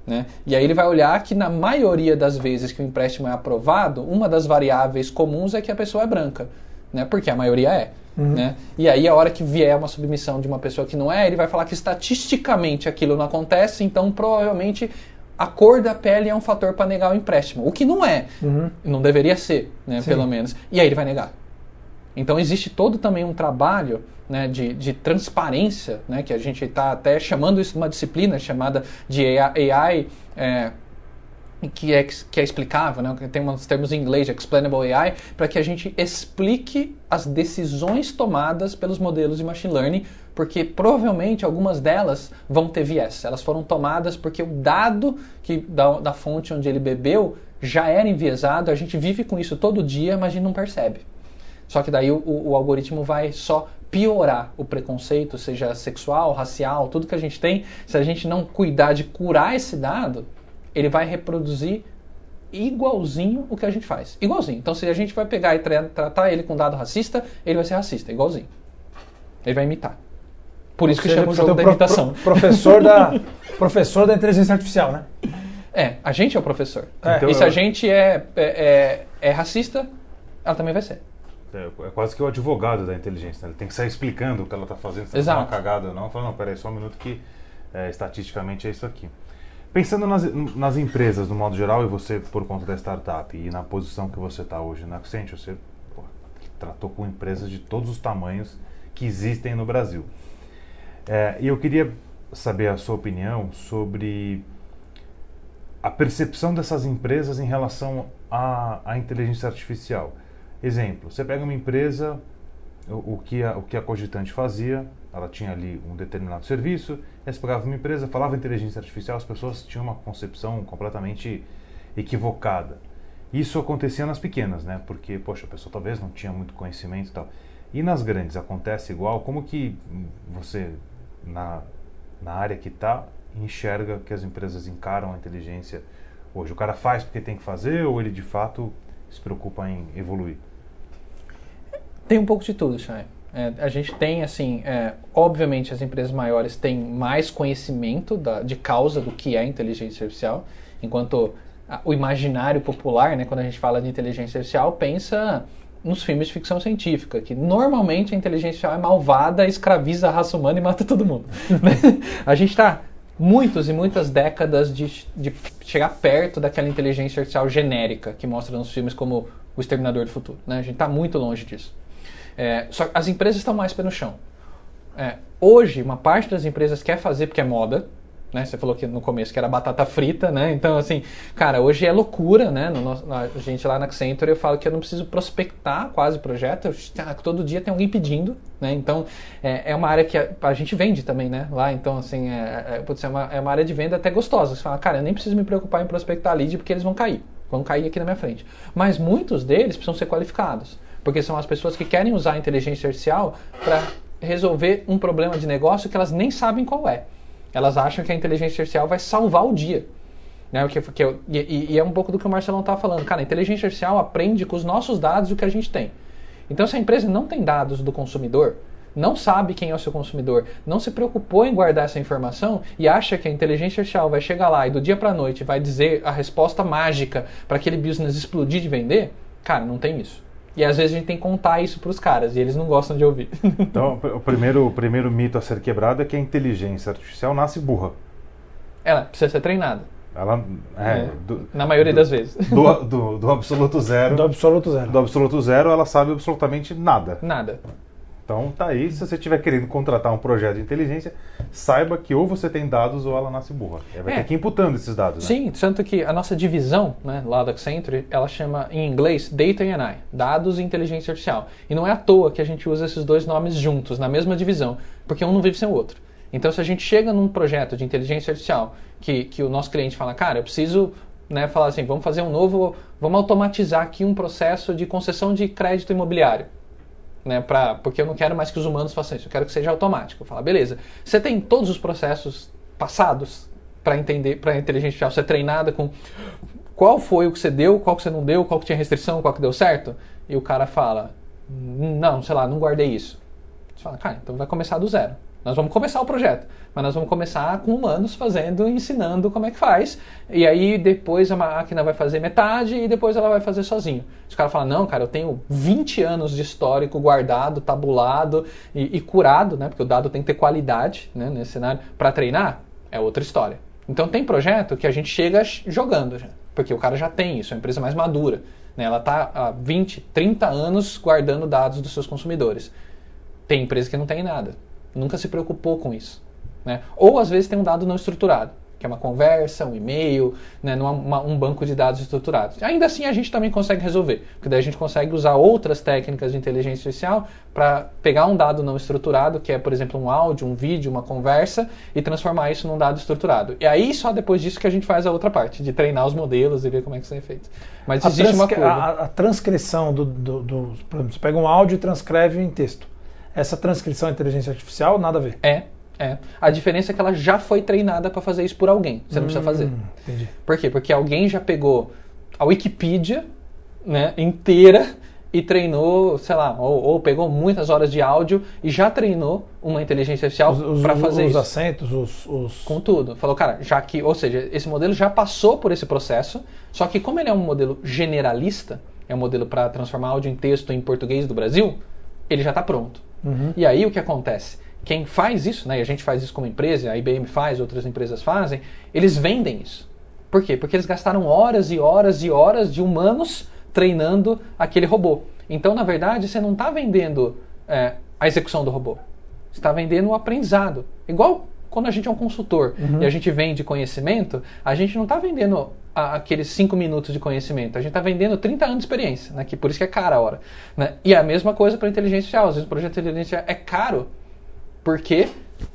Né? E aí ele vai olhar que na maioria das vezes que o empréstimo é aprovado, uma das variáveis comuns é que a pessoa é branca, né? Porque a maioria é, né? E aí a hora que vier uma submissão de uma pessoa que não é, ele vai falar que estatisticamente aquilo não acontece, então provavelmente a cor da pele é um fator para negar o empréstimo, o que não é, não deveria ser, né? Sim. Pelo menos. E aí ele vai negar. Então existe todo também um trabalho né, de, de transparência, né, que a gente está até chamando isso de uma disciplina chamada de AI, AI, é, que, é, que é explicável, né, tem uns termos em inglês, explainable AI, para que a gente explique as decisões tomadas pelos modelos de machine learning, porque provavelmente algumas delas vão ter viés. Elas foram tomadas porque o dado que, da, da fonte onde ele bebeu já era enviesado, a gente vive com isso todo dia, mas a gente não percebe. Só que daí o- o algoritmo vai só piorar o preconceito, seja sexual, racial, tudo que a gente tem. Se a gente não cuidar de curar esse dado, ele vai reproduzir igualzinho o que a gente faz. Igualzinho. Então, se a gente vai pegar e tra- tratar ele com dado racista, ele vai ser racista, igualzinho. Ele vai imitar. Por isso Ou que seja, chama o jogo da pro- imitação. pro- professor, da, professor da inteligência artificial, né? É, a gente é o professor. É. Então e se eu- a gente é, é, é, é racista, ela também vai ser. É, é quase que o advogado da inteligência, né? ele tem que sair explicando o que ela está fazendo, se ela Exato. tá uma cagada ou não. Fala, não, peraí, só um minuto que é, estatisticamente é isso aqui. Pensando nas, nas empresas, no modo geral, e você por conta da startup e na posição que você está hoje na Accenture, você pô, tratou com empresas de todos os tamanhos que existem no Brasil. É, e eu queria saber a sua opinião sobre a percepção dessas empresas em relação à, à inteligência artificial. Exemplo, você pega uma empresa, o, o que a, o que a Cogitante fazia, ela tinha ali um determinado serviço, aí você pegava uma empresa, falava inteligência artificial, as pessoas tinham uma concepção completamente equivocada. Isso acontecia nas pequenas, né? Porque, poxa, a pessoa talvez não tinha muito conhecimento e tal. E nas grandes acontece igual? Como que você, na, na área que está, enxerga que as empresas encaram a inteligência hoje? O cara faz porque tem que fazer ou ele de fato se preocupa em evoluir? Tem um pouco de tudo, Chay. É, a gente tem, assim, é, obviamente as empresas maiores têm mais conhecimento da- de causa do que é inteligência artificial, enquanto a- o imaginário popular, né, quando a gente fala de inteligência artificial, pensa nos filmes de ficção científica, que normalmente a inteligência artificial é malvada, escraviza a raça humana e mata todo mundo. a gente está muitos e muitas décadas de, de chegar perto daquela inteligência artificial genérica que mostra nos filmes como O Exterminador do Futuro. Né? A gente está muito longe disso. É, só as empresas estão mais pé no chão. É, hoje, uma parte das empresas quer fazer porque é moda. Né? Você falou que no começo que era batata frita, né? Então, assim, cara, hoje é loucura, né? No a gente lá na Accenture, eu falo que eu não preciso prospectar quase projeto. Eu, todo dia tem alguém pedindo, né? Então, é, é uma área que a, a gente vende também, né? Lá, então, assim, é, é, putz, é, uma, é uma área de venda até gostosa. Você fala, cara, eu nem preciso me preocupar em prospectar lead porque eles vão cair. Vão cair aqui na minha frente. Mas muitos deles precisam ser qualificados. Porque são as pessoas que querem usar a inteligência artificial para resolver um problema de negócio que elas nem sabem qual é. Elas acham que a inteligência artificial vai salvar o dia. Né? Que, que eu- e, e é um pouco do que o Marcelão estava falando. Cara, a inteligência artificial aprende com os nossos dados o que a gente tem. Então, se a empresa não tem dados do consumidor, não sabe quem é o seu consumidor, não se preocupou em guardar essa informação e acha que a inteligência artificial vai chegar lá e do dia para noite vai dizer a resposta mágica para aquele business explodir de vender, cara, não tem isso. E às vezes a gente tem que contar isso para os caras e eles não gostam de ouvir. Então, o primeiro, o primeiro mito a ser quebrado é que a inteligência artificial nasce burra. Ela precisa ser treinada, Ela é, É. do, na maioria das vezes. do, do, do absoluto zero. Do absoluto zero. Do absoluto zero, ela sabe absolutamente nada. Nada. Então tá aí, se você estiver querendo contratar um projeto de inteligência, saiba que ou você tem dados ou ela nasce burra. Aí Vai É. ter que ir imputando esses dados, né? Sim, tanto que a nossa divisão né, lá da Accenture, ela chama em inglês Data and AI, Dados e Inteligência Artificial. E não é à toa que a gente usa esses dois nomes juntos, na mesma divisão, porque um não vive sem o outro. Então, se a gente chega num projeto de inteligência artificial que, que o nosso cliente fala, cara, eu preciso né, falar assim, vamos fazer um novo, vamos automatizar aqui um processo de concessão de crédito imobiliário. Né, pra, porque eu não quero mais que os humanos façam isso, eu quero que seja automático. Eu falo, beleza, você tem todos os processos passados para entender, para inteligência artificial ser treinada com qual foi o que você deu, qual que você não deu, qual que tinha restrição, qual que deu certo? E o cara fala, não, sei lá, não guardei isso. Você fala, cara, então vai começar do zero. Nós vamos começar o projeto, mas nós vamos começar com humanos fazendo, ensinando como é que faz. E aí depois a máquina vai fazer metade e depois ela vai fazer sozinho. Os caras falam, não, cara, eu tenho 20 anos de histórico guardado, tabulado e, e curado, né? Porque o dado tem que ter qualidade né, nesse cenário. Para treinar, é outra história. Então tem projeto que a gente chega jogando porque o cara já tem isso, é uma empresa mais madura. Né? Ela está há 20, 30 anos guardando dados dos seus consumidores. Tem empresa que não tem nada, nunca se preocupou com isso. Né? Ou às vezes tem um dado não estruturado, que é uma conversa, um e-mail, né? é uma- um banco de dados estruturados. Ainda assim a gente também consegue resolver, porque daí a gente consegue usar outras técnicas de inteligência artificial para pegar um dado não estruturado, que é, por exemplo, um áudio, um vídeo, uma conversa, e transformar isso num dado estruturado. E aí só depois disso que a gente faz a outra parte, de treinar os modelos e ver como é que isso é feito. Mas A, existe uma curva. a- a transcrição do, do, do- você pega um áudio e transcreve em texto. Essa transcrição é inteligência artificial, nada a ver. É, é. A diferença é que ela já foi treinada para fazer isso por alguém. Você não precisa fazer. Hum, entendi. Por quê? Porque alguém já pegou a Wikipedia né, inteira e treinou, sei lá, ou, ou pegou muitas horas de áudio e já treinou uma inteligência artificial Os, os- para fazer os isso. acentos, os. os- Com tudo. Falou, cara, já que, ou seja, esse modelo já passou por esse processo, só que como ele é um modelo generalista, é um modelo para transformar áudio em texto em português do Brasil, ele já está pronto. Uhum. E aí o que acontece? Quem faz isso, né, e a gente faz isso como empresa, a IBM faz, outras empresas fazem, eles vendem isso. Por quê? Porque eles gastaram horas e horas e horas de humanos treinando aquele robô. Então, na verdade, você não está vendendo é, a execução do robô. Você está vendendo o aprendizado. Igual quando a gente é um consultor e a gente vende conhecimento, a gente não está vendendo a- aqueles 5 minutos de conhecimento, a gente está vendendo 30 anos de experiência, né? que por isso que é cara a hora. Né? E a mesma coisa para inteligência artificial. Às vezes o projeto de inteligência é caro porque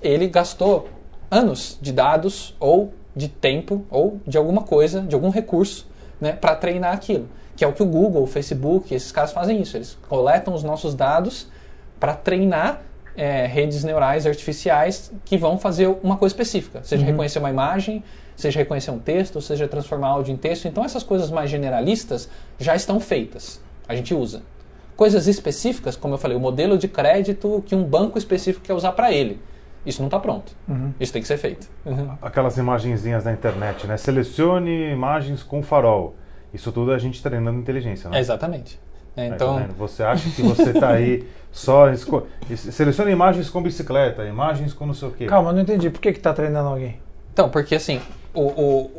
ele gastou anos de dados ou de tempo ou de alguma coisa, de algum recurso, né, para treinar aquilo. Que é o que o Google, o Facebook, esses caras fazem isso. Eles coletam os nossos dados para treinar é, redes neurais artificiais que vão fazer uma coisa específica, seja reconhecer uma imagem, seja reconhecer um texto, seja transformar áudio em texto. Então essas coisas mais generalistas já estão feitas. A gente usa. Coisas específicas, como eu falei, o modelo de crédito que um banco específico quer usar para ele. Isso não está pronto. Isso tem que ser feito. Uhum. Aquelas imagenzinhas da internet, né? Selecione imagens com farol. Isso tudo é a gente treinando inteligência, né? Exatamente. É, Aí, tá então, você acha que você está aí só. esco- Selecione imagens com bicicleta, imagens com não sei o quê. Calma, eu não entendi. Por que está treinando alguém? então, porque assim, o, o-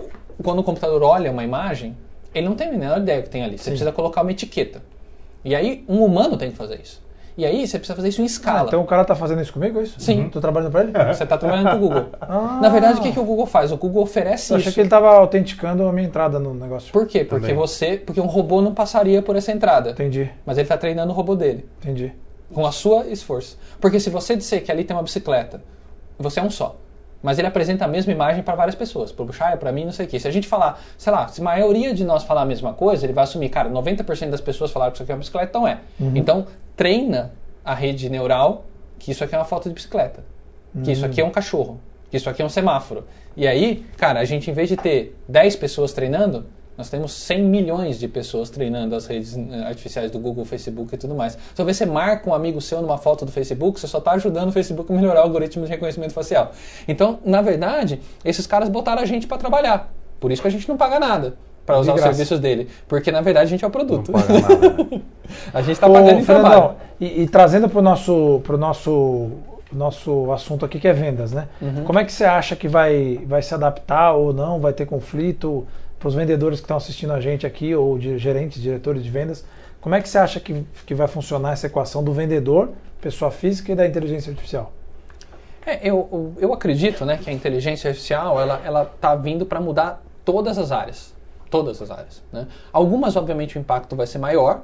quando o computador olha uma imagem, ele não tem a menor ideia que tem ali. Você precisa colocar uma etiqueta. E aí, um humano tem que fazer isso. E aí, você precisa fazer isso em Ah, escala. então o cara tá fazendo isso comigo, é isso? Sim. Tô trabalhando para ele? Você está trabalhando com o Google. Ah. Na verdade, o que, que o Google faz? O Google oferece Eu isso. achei que ele tava autenticando a minha entrada no negócio. Por quê? Porque Também. você, porque um robô não passaria por essa entrada. Entendi, Mas ele está treinando o robô dele. entendi. Com a sua esforço. Porque se você disser que ali tem uma bicicleta, você é um só. Mas ele apresenta a mesma imagem para várias pessoas. Para o Bushaya, para mim, não sei o quê. Se a gente falar, sei lá, se a maioria de nós falar a mesma coisa, ele vai assumir, cara, 90% das pessoas falaram que isso aqui é uma bicicleta, então é. Então, treina a rede neural que isso aqui é uma foto de bicicleta. Que isso aqui é um cachorro. Isso aqui é um semáforo. E aí, cara, a gente em vez de ter 10 pessoas treinando, nós temos 100 milhões de pessoas treinando as redes eh, artificiais do Google, Facebook e tudo mais. Talvez você marca um amigo seu numa foto do Facebook, você só está ajudando o Facebook a melhorar o algoritmo de reconhecimento facial. Então, na verdade, esses caras botaram a gente para trabalhar. Por isso que a gente não paga nada para usar os serviços dele. Porque, na verdade, a gente é o produto. Não paga nada. a gente está pagando em Fernandão, trabalho. e, e trazendo para o nosso, pro nosso, nosso assunto aqui, que é vendas, né? Uhum. Como é que você acha que vai, vai se adaptar ou não? Vai ter conflito para os vendedores que estão assistindo a gente aqui, ou de gerentes, diretores de vendas? Como é que você acha que, que vai funcionar essa equação do vendedor, pessoa física e da inteligência artificial? É, eu, eu acredito né, que a inteligência artificial ela ela está vindo para mudar todas as áreas, todas as áreas. Né? Algumas, obviamente, o impacto vai ser maior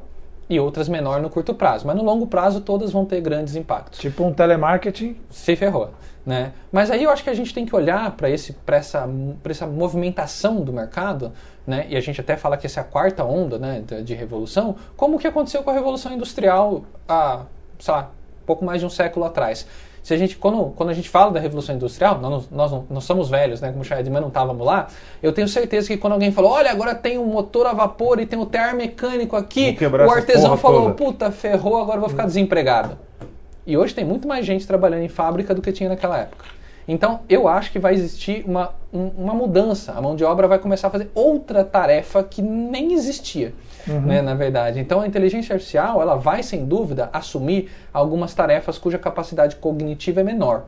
e outras menor no curto prazo, mas no longo prazo todas vão ter grandes impactos. Tipo um telemarketing. Se ferrou. Né? Mas aí eu acho que a gente tem que olhar para essa, pra essa movimentação do mercado, né? e a gente até fala que essa é a quarta onda né, de, de revolução, como o que aconteceu com a Revolução Industrial há, sei lá, pouco mais de um século atrás. Se a gente, quando, quando a gente fala da Revolução Industrial, nós, nós não nós somos velhos, né, como o Chad, mas não estávamos lá, eu tenho certeza que quando alguém falou, olha, agora tem um motor a vapor e tem um termo mecânico aqui, o artesão falou, toda. puta, ferrou, agora eu vou ficar desempregado. E hoje tem muito mais gente trabalhando em fábrica do que tinha naquela época. Então, eu acho que vai existir uma, um- uma mudança. A mão de obra vai começar a fazer outra tarefa que nem existia, né, na verdade. Então, a inteligência artificial, ela vai, sem dúvida, assumir algumas tarefas cuja capacidade cognitiva é menor.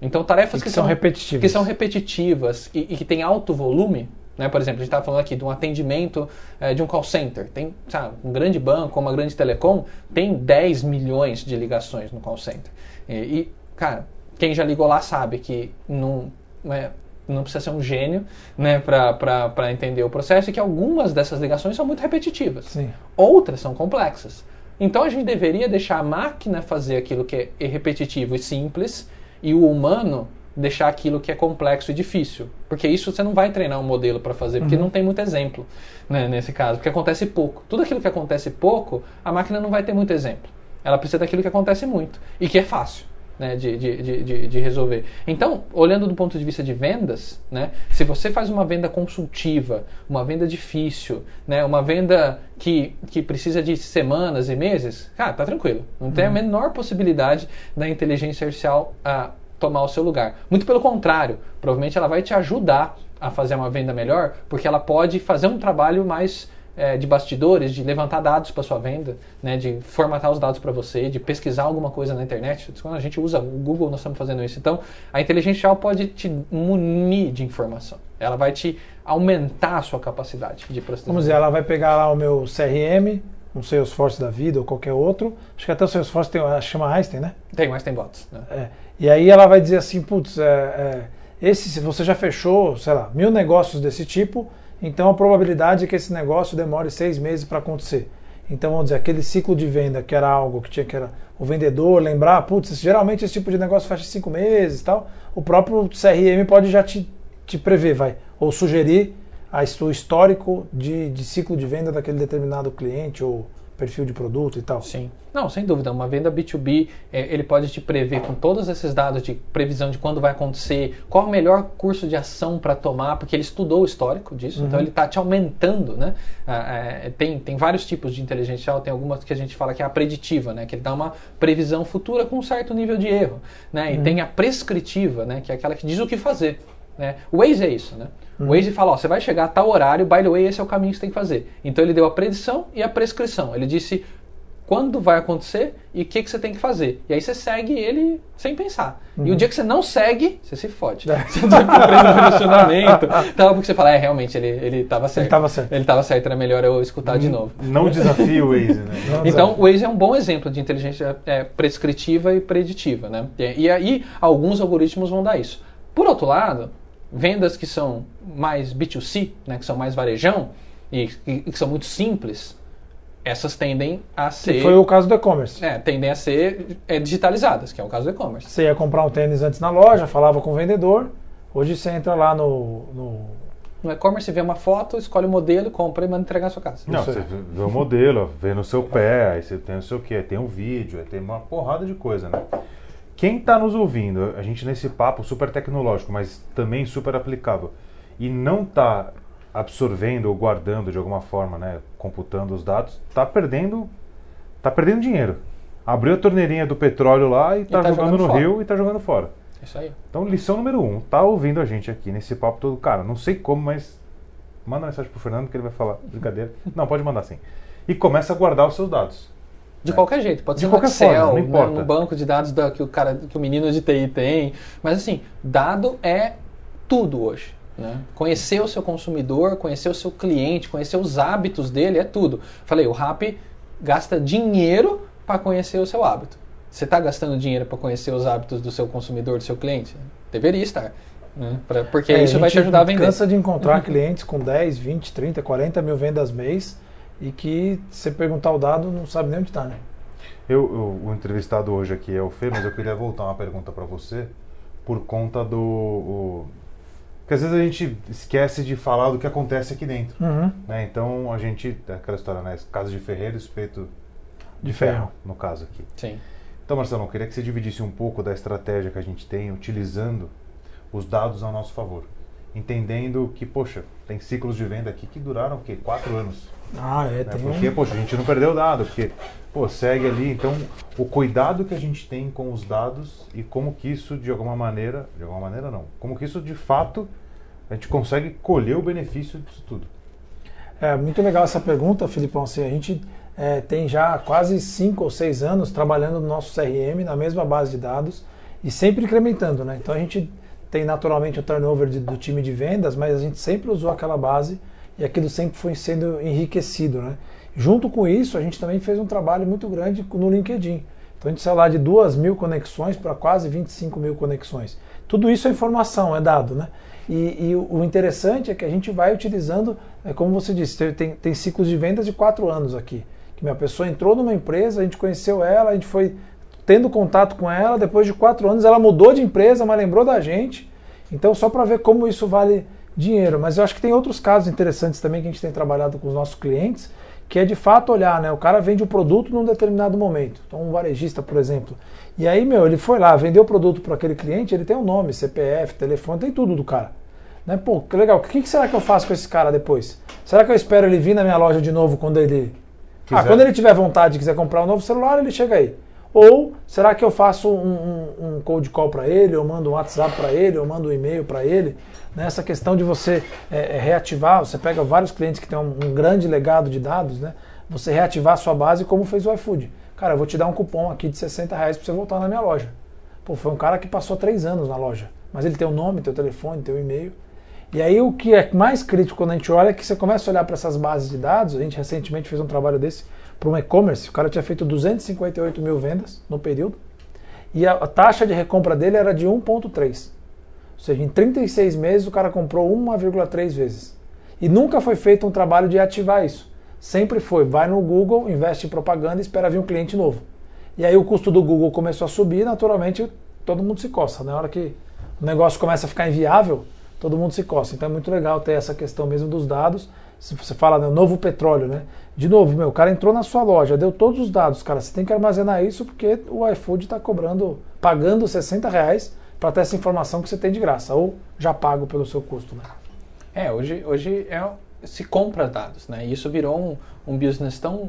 Então, tarefas que, que são repetitivas. que são repetitivas e, e que têm alto volume, né? por exemplo, a gente estava falando aqui de um atendimento eh, de um call center. Tem sabe, um grande banco, uma grande telecom, tem 10 milhões de ligações no call center. E, e, cara, quem já ligou lá sabe que não, não é- não precisa ser um gênio né, para entender o processo e que algumas dessas ligações são muito repetitivas. Sim. Outras são complexas. Então a gente deveria deixar a máquina fazer aquilo que é repetitivo e simples e o humano deixar aquilo que é complexo e difícil. Porque isso você não vai treinar um modelo para fazer, porque não tem muito exemplo né, nesse caso, porque acontece pouco. Tudo aquilo que acontece pouco, a máquina não vai ter muito exemplo. Ela precisa daquilo que acontece muito e que é fácil. Né, de, de, de, de, de resolver. Então, olhando do ponto de vista de vendas, né, se você faz uma venda consultiva, uma venda difícil, né, uma venda que, que precisa de semanas e meses, cara, tá tranquilo. Não tem a menor possibilidade da inteligência artificial ah, tomar o seu lugar. Muito pelo contrário, provavelmente ela vai te ajudar a fazer uma venda melhor, porque ela pode fazer um trabalho mais eh, de bastidores, de levantar dados para sua venda, né, de formatar os dados para você, de pesquisar alguma coisa na internet. Quando a gente usa o Google, nós estamos fazendo isso. Então, a inteligência artificial pode te munir de informação. Ela vai te aumentar a sua capacidade de processamento. Vamos dizer, ela vai pegar lá o meu CRM, um Salesforce da vida ou qualquer outro. Acho que até o Salesforce tem, chama Einstein, né? Tem, mas tem bots. Né? É. E aí ela vai dizer assim, putz, é, é, esse, se você já fechou, sei lá, mil negócios desse tipo, então a probabilidade é que esse negócio demore seis meses para acontecer. Então vamos dizer, aquele ciclo de venda que era algo que tinha que era o vendedor lembrar, putz, geralmente esse tipo de negócio fecha em cinco meses e tal. O próprio CRM pode já te, te prever, vai, ou sugerir a, o histórico de, de ciclo de venda daquele determinado cliente ou perfil de produto e tal. Sim. Não, sem dúvida. Uma venda B2B, eh, ele pode te prever com todos esses dados de previsão de quando vai acontecer, qual é o melhor curso de ação para tomar, porque ele estudou o histórico disso, então ele está te aumentando, né? Ah, eh, tem, tem vários tipos de inteligência artificial, tem algumas que a gente fala que é a preditiva, né? Que ele dá uma previsão futura com um certo nível de erro, né? E tem a prescritiva, né? Que é aquela que diz o que fazer. Né? O Waze é isso, né? O Waze fala, ó, você vai chegar a tal horário, by the way, esse é o caminho que você tem que fazer. Então ele deu a predição e a prescrição. Ele disse quando vai acontecer e o que, que você tem que fazer. E aí você segue ele sem pensar. E o dia que você não segue, você se fode. Você fica preso no relacionamento. Então, porque você fala, é, realmente, ele, ele tava certo. Ele tava certo. Ele tava certo, era melhor eu escutar de novo. Não desafie o Waze, né? Não, Então, o Waze é um bom exemplo de inteligência é, prescritiva e preditiva, né? E, e aí, alguns algoritmos vão dar isso. Por outro lado, vendas que são mais B2C, né, que são mais varejão e que são muito simples, essas tendem a Que ser, foi o caso do e-commerce. é, tendem a ser é, digitalizadas, que é o caso do e-commerce. Você ia comprar um tênis antes na loja, falava com o vendedor. Hoje você entra lá no. no- No e-commerce, você vê uma foto, escolhe o modelo, compra e manda entregar na sua casa. Não, você vê o modelo, vê no seu pé, aí você tem não sei o que, tem um vídeo, aí tem uma porrada de coisa, né? quem está nos ouvindo, a gente nesse papo super tecnológico, mas também super aplicável, e não está absorvendo ou guardando de alguma forma, né, computando os dados, está perdendo, tá perdendo dinheiro. Abriu a torneirinha do petróleo lá e está tá jogando, jogando no fora. rio e está jogando fora. Isso aí. Então, lição número um, tá ouvindo a gente aqui nesse papo todo. Cara, não sei como, mas manda mensagem pro Fernando que ele vai falar. Brincadeira. Não, pode mandar sim. E começa a guardar os seus dados. De É. qualquer jeito, pode De ser no Excel, forma, não né, importa. no banco de dados da- que o cara, que o menino de TI tem. Mas assim, dado é tudo hoje. Né? Conhecer o seu consumidor, conhecer o seu cliente, conhecer os hábitos dele é tudo. Falei, o Rap gasta dinheiro para conhecer o seu hábito. Você está gastando dinheiro para conhecer os hábitos do seu consumidor, do seu cliente? Deveria estar. Né? Pra- porque É, isso vai te ajudar a vender. cansa de encontrar clientes com 10, 20, 30, 40 mil vendas mês e que se você perguntar o dado não sabe nem onde está, né? Eu, eu- o entrevistado hoje aqui é o Fê, mas eu queria voltar uma pergunta para você por conta do. O, porque às vezes a gente esquece de falar do que acontece aqui dentro. Uhum. Né? Então a gente. é Aquela história, né? Casa de ferreiro, espeto De ferro. no caso aqui. Sim. Então, Marcelo, eu queria que você dividisse um pouco da estratégia que a gente tem utilizando os dados ao nosso favor. Entendendo que, poxa, tem ciclos de venda aqui que duraram o quê? Quatro anos. Ah, é, Né? tem Porque, um... poxa, a gente não perdeu dado, porque, pô, segue ali. Então, o cuidado que a gente tem com os dados e como que isso, de alguma maneira, de alguma maneira não, como que isso, de fato, a gente consegue colher o benefício disso tudo. É muito legal essa pergunta, Filipão. Assim, a gente é, tem já quase cinco ou seis anos trabalhando no nosso CRM, na mesma base de dados, e sempre incrementando. Né? Então a gente tem naturalmente o turnover de- do time de vendas, mas a gente sempre usou aquela base e aquilo sempre foi sendo enriquecido. Né? Junto com isso, a gente também fez um trabalho muito grande no LinkedIn. Então a gente saiu lá de 2 mil conexões para quase 25 mil conexões. Tudo isso é informação, é dado, né? E, e o interessante é que a gente vai utilizando, é como você disse, tem- tem, tem ciclos de vendas de quatro anos aqui. Que minha pessoa entrou numa empresa, a gente conheceu ela, a gente foi tendo contato com ela, depois de quatro anos ela mudou de empresa, mas lembrou da gente. Então, só para ver como isso vale dinheiro. Mas eu acho que tem outros casos interessantes também que a gente tem trabalhado com os nossos clientes, que é de fato olhar, né? O cara vende o produto num determinado momento. Então, um varejista, por exemplo. E aí, meu, ele foi lá, vendeu o produto para aquele cliente, ele tem um nome, CPF, telefone, tem tudo do cara. Né? Pô, que legal. O que, que será que eu faço com esse cara depois? Será que eu espero ele vir na minha loja de novo quando ele. Ah, Quiser. quando ele tiver vontade e quiser comprar um novo celular, ele chega aí. Ou será que eu faço um, um, um cold call para ele, eu mando um WhatsApp para ele, eu mando um e-mail para ele? Nessa questão de você é, é, reativar, você pega vários clientes que têm um, um grande legado de dados, né? Você reativar a sua base como fez o iFood. Cara, eu vou te dar um cupom aqui de 60 reais para você voltar na minha loja. Pô, foi um cara que passou três anos na loja, mas ele tem o nome, tem o telefone, tem o e-mail. E aí o que é mais crítico quando a gente olha é que você começa a olhar para essas bases de dados. A gente recentemente fez um trabalho desse para um e-commerce. O cara tinha feito 258 mil vendas no período e a, a taxa de recompra dele era de 1,3. Ou seja, em 36 meses o cara comprou 1,3 vezes. E nunca foi feito um trabalho de ativar isso. Sempre foi, vai no Google, investe em propaganda e espera vir um cliente novo. E aí o custo do Google começou a subir, naturalmente todo mundo se coça. Na hora que o negócio começa a ficar inviável, todo mundo se coça. Então é muito legal ter essa questão mesmo dos dados. Se você fala, né, novo petróleo, né? De novo, meu, o cara entrou na sua loja, deu todos os dados, cara, você tem que armazenar isso porque o iFood está cobrando, pagando 60 reais para ter essa informação que você tem de graça, ou já pago pelo seu custo, né? É, hoje, hoje é, se compra dados, né? Isso virou um, um business tão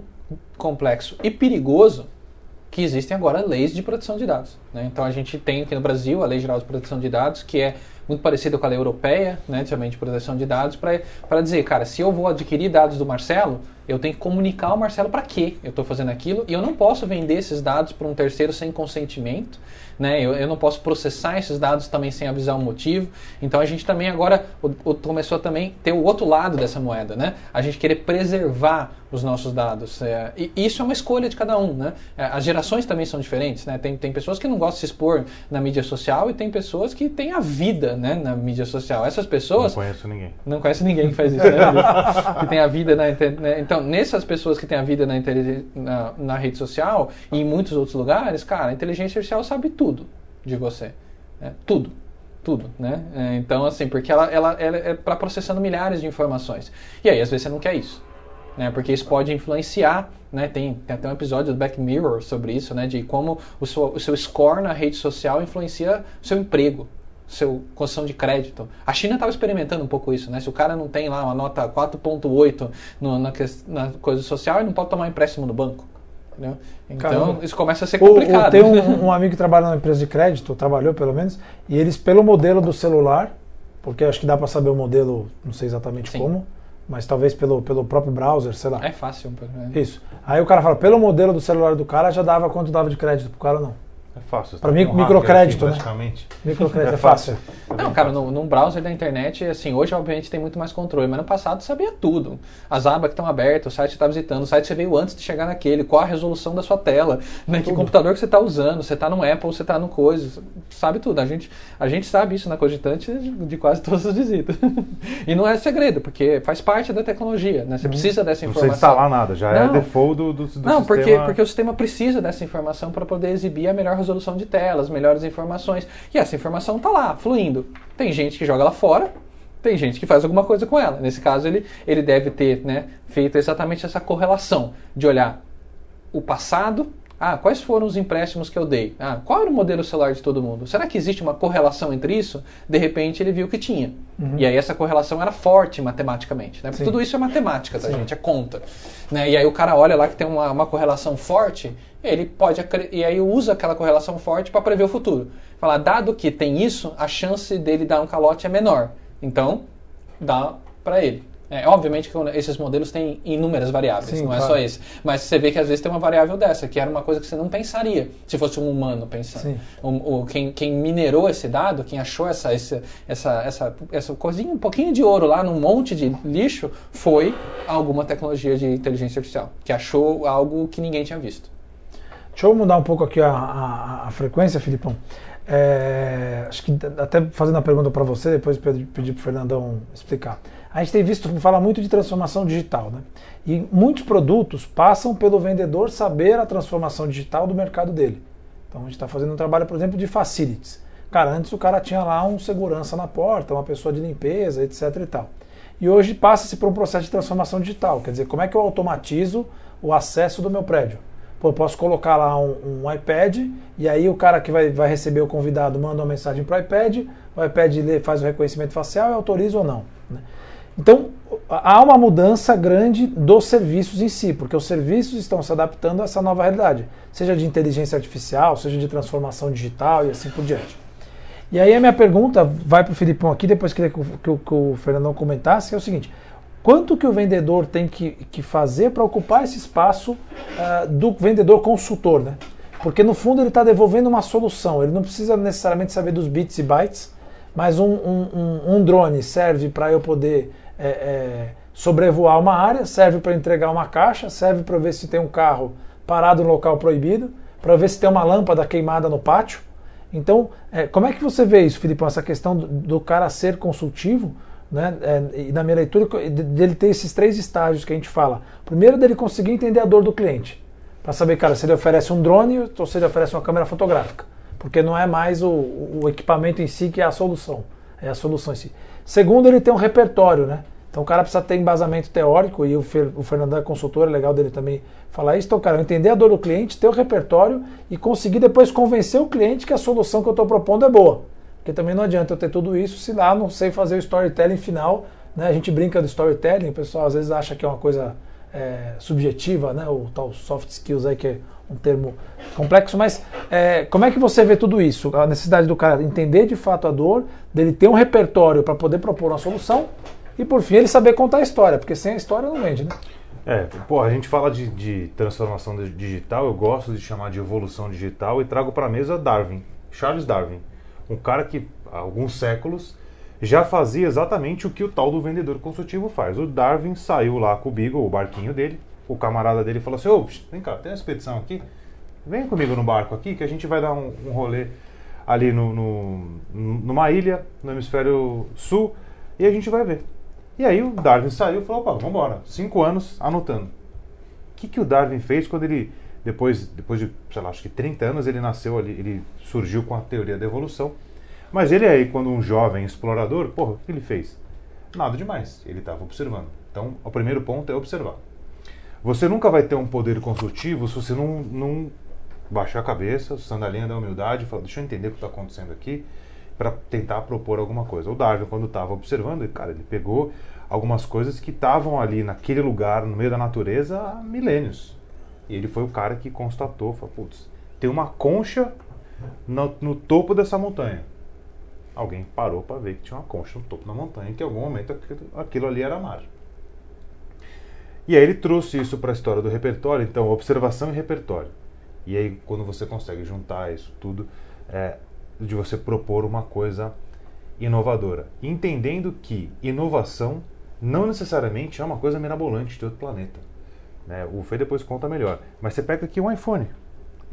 complexo e perigoso que existem agora leis de proteção de dados. Né? Então a gente tem aqui no Brasil a Lei Geral de Proteção de Dados, que é muito parecida com a lei europeia, né, também de proteção de dados, para dizer, cara, se eu vou adquirir dados do Marcelo, eu tenho que comunicar ao Marcelo para quê eu estou fazendo aquilo, e eu não posso vender esses dados para um terceiro sem consentimento, né? Eu, eu, não posso processar esses dados também sem avisar o motivo. Então a gente também agora o, o, começou a também ter o outro lado dessa moeda, né? A gente querer preservar os nossos dados. É, e isso é uma escolha de cada um, né? As gerações também são diferentes, né? Tem, tem pessoas que não gostam de se expor na mídia social e tem pessoas que têm a vida, né, na mídia social. Essas pessoas não conheço ninguém. Não conheço ninguém que faz isso, né? que tem a vida na internet. Então, nessas pessoas que têm a vida na, na, na rede social e em muitos outros lugares, cara, a inteligência artificial sabe tudo de você, né? tudo tudo, né? Então, assim, porque ela, ela, ela é para processando milhares de informações. E aí, às vezes, você não quer isso. né? Porque isso pode influenciar, né? Tem, tem até um episódio do Back Mirror sobre isso, né? De como o seu, o seu score na rede social influencia o seu emprego, seu condição de crédito. A China estava experimentando um pouco isso, né? Se o cara não tem lá uma nota 4.8 na, na coisa social, ele não pode tomar empréstimo no banco. Entendeu? Então Caramba. isso começa a ser complicado. Tem um, um, amigo que trabalha numa empresa de crédito, trabalhou pelo menos, e eles, pelo modelo do celular, porque acho que dá para saber o modelo, não sei exatamente Sim. como, mas talvez pelo, pelo próprio browser, sei lá. É fácil. É. Isso. Aí o cara fala, pelo modelo do celular do cara, já dava quanto dava de crédito pro cara, não. É fácil. Para mim, microcrédito, né? Microcrédito é, é fácil. Não, cara, no, num browser da internet, assim, hoje obviamente tem muito mais controle, mas no passado sabia tudo. As abas que estão abertas, o site que está visitando, o site que você veio antes de chegar naquele, qual a resolução da sua tela, né? que computador que você está usando, você está no Apple, você está no coisa, sabe tudo. A gente, a gente sabe isso na Cogitante de, de quase todas as visitas. e não é segredo, porque faz parte da tecnologia, né? Você uhum. precisa dessa informação. Não precisa instalar nada, já é não. é default do, do, do não, sistema. porque, porque o sistema precisa dessa informação para poder exibir a melhor resolução de telas, melhores informações. E essa informação está lá, fluindo. Tem gente que joga lá fora, tem gente que faz alguma coisa com ela. Nesse caso, ele, ele deve ter né, feito exatamente essa correlação de olhar o passado. Ah, quais foram os empréstimos que eu dei? Ah, qual era o modelo celular de todo mundo? Será que existe uma correlação entre isso? De repente ele viu que tinha. Uhum. E aí essa correlação era forte matematicamente. Né? Tudo isso é matemática, tá, Sim. gente? É conta. Né? E aí o cara olha lá que tem uma, uma correlação forte ele pode e aí usa aquela correlação forte para prever o futuro. Falar, dado que tem isso, a chance dele dar um calote é menor. Então, dá para ele. É, obviamente que esses modelos têm inúmeras variáveis, Sim, não é só esse. Mas você vê que às vezes tem uma variável dessa, que era uma coisa que você não pensaria se fosse um humano pensando. O, o, quem, quem, minerou esse dado, quem achou essa, essa, essa, essa, essa coisinha, um pouquinho de ouro lá num monte de lixo, foi alguma tecnologia de inteligência artificial, que achou algo que ninguém tinha visto. Deixa eu mudar um pouco aqui a, a, a frequência, Filipão. É, acho que até fazendo a pergunta para você, depois pedir para o Fernandão explicar. A gente tem visto, fala muito de transformação digital, né? E muitos produtos passam pelo vendedor saber a transformação digital do mercado dele. Então a gente está fazendo um trabalho, por exemplo, de facilities. Cara, antes o cara tinha lá um segurança na porta, uma pessoa de limpeza, etc e tal. E hoje passa-se por um processo de transformação digital. Quer dizer, como é que eu automatizo o acesso do meu prédio? Pô, posso colocar lá um, um, iPad e aí o cara que vai, vai receber o convidado manda uma mensagem para o iPad, o iPad lê, faz o reconhecimento facial e autoriza ou não. Né? Então, há uma mudança grande dos serviços em si, porque os serviços estão se adaptando a essa nova realidade, seja de inteligência artificial, seja de transformação digital e assim por diante. E aí a minha pergunta vai para o Filipão aqui, depois queria que, que, que o Fernandão comentasse, é o seguinte, Quanto que o vendedor tem que, que fazer para ocupar esse espaço uh, do vendedor consultor, né? Porque no fundo ele está devolvendo uma solução. Ele não precisa necessariamente saber dos bits e bytes, mas um, um, um, um drone serve para eu poder é, é, sobrevoar uma área, serve para entregar uma caixa, serve para ver se tem um carro parado no local proibido, para ver se tem uma lâmpada queimada no pátio. Então, é, como é que você vê isso, Filipão, essa questão do, do cara ser consultivo? Né? É, e na minha leitura, dele ter esses três estágios que a gente fala. Primeiro, dele conseguir entender a dor do cliente. Para saber, cara, se ele oferece um drone ou se ele oferece uma câmera fotográfica. Porque não é mais o, o equipamento em si que é a solução. É a solução em si. Segundo, ele tem um repertório, né? Então o cara precisa ter embasamento teórico, e o, Fer, o Fernando é consultor, é legal dele também falar isso. Então, cara, entender a dor do cliente, ter o repertório e conseguir depois convencer o cliente que a solução que eu estou propondo é boa. Porque também não adianta eu ter tudo isso se lá não sei fazer o storytelling final. Né? A gente brinca do storytelling, o pessoal às vezes acha que é uma coisa é, subjetiva, né? o tal soft skills aí que é um termo complexo, mas é, como é que você vê tudo isso? A necessidade do cara entender de fato a dor, dele ter um repertório para poder propor uma solução e por fim ele saber contar a história, porque sem a história não vende, né? É, pô, a gente fala de, de transformação digital, eu gosto de chamar de evolução digital e trago para a mesa Darwin, Charles Darwin um cara que há alguns séculos já fazia exatamente o que o tal do vendedor consultivo faz. O Darwin saiu lá com o Beagle, o barquinho dele, o camarada dele falou assim: Ô, vem cá, tem uma expedição aqui, vem comigo no barco aqui que a gente vai dar um, um rolê ali no, no, numa ilha no hemisfério sul e a gente vai ver. E aí o Darwin saiu e falou: opa, vamos embora. Cinco anos anotando. O que, que o Darwin fez quando ele depois, depois de, sei lá, acho que 30 anos ele nasceu ali, ele surgiu com a teoria da evolução. Mas ele aí, quando um jovem explorador, porra, o que ele fez? Nada demais, ele estava observando. Então, o primeiro ponto é observar. Você nunca vai ter um poder consultivo se você não, não baixar a cabeça, sandalinha da humildade, falar, deixa eu entender o que está acontecendo aqui, para tentar propor alguma coisa. O Darwin, quando estava observando, cara, ele pegou algumas coisas que estavam ali naquele lugar, no meio da natureza, há milênios. E ele foi o cara que constatou, falou, putz, tem uma concha no, no topo dessa montanha. Alguém parou para ver que tinha uma concha no topo da montanha, que em algum momento aquilo, ali era mar. E aí ele trouxe isso para a história do repertório, então observação e repertório. E aí quando você consegue juntar isso tudo, é, de você propor uma coisa inovadora, entendendo que inovação não necessariamente é uma coisa mirabolante de outro planeta. Né? O Fê depois conta melhor. Mas você pega aqui um iPhone.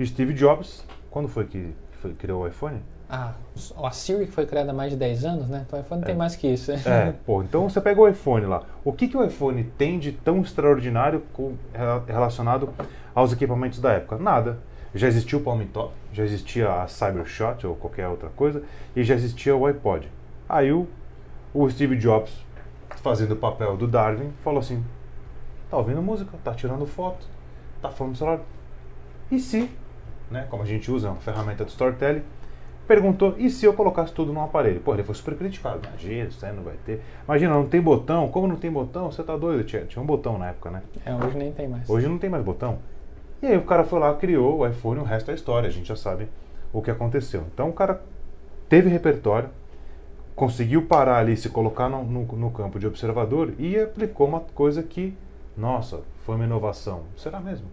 Steve Jobs, quando foi que foi, criou o iPhone? Ah, a Siri que foi criada há mais de 10 anos, né? Então o iPhone é. tem mais que isso. É, pô, então você pega o iPhone lá. O que, que o iPhone tem de tão extraordinário com, relacionado aos equipamentos da época? Nada. Já existia o Palm Top, já existia a Cybershot ou qualquer outra coisa, e já existia o iPod. Aí o, o Steve Jobs, fazendo o papel do Darwin, falou assim: tá ouvindo música, tá tirando foto, tá falando no celular. E se, né, como a gente usa uma ferramenta de storytelling, perguntou: e se eu colocasse tudo num aparelho? Pô, ele foi super criticado. Imagina, isso aí não vai ter. Imagina, não tem botão. Como não tem botão? Você tá doido? Tinha, tinha um botão na época, né? É, hoje nem tem mais. Hoje não tem mais botão. E aí o cara foi lá, criou o iPhone, o resto é história, a gente já sabe o que aconteceu. Então o cara teve repertório, conseguiu parar ali, se colocar no, no, no campo de observador e aplicou uma coisa que, nossa, foi uma inovação. Será mesmo?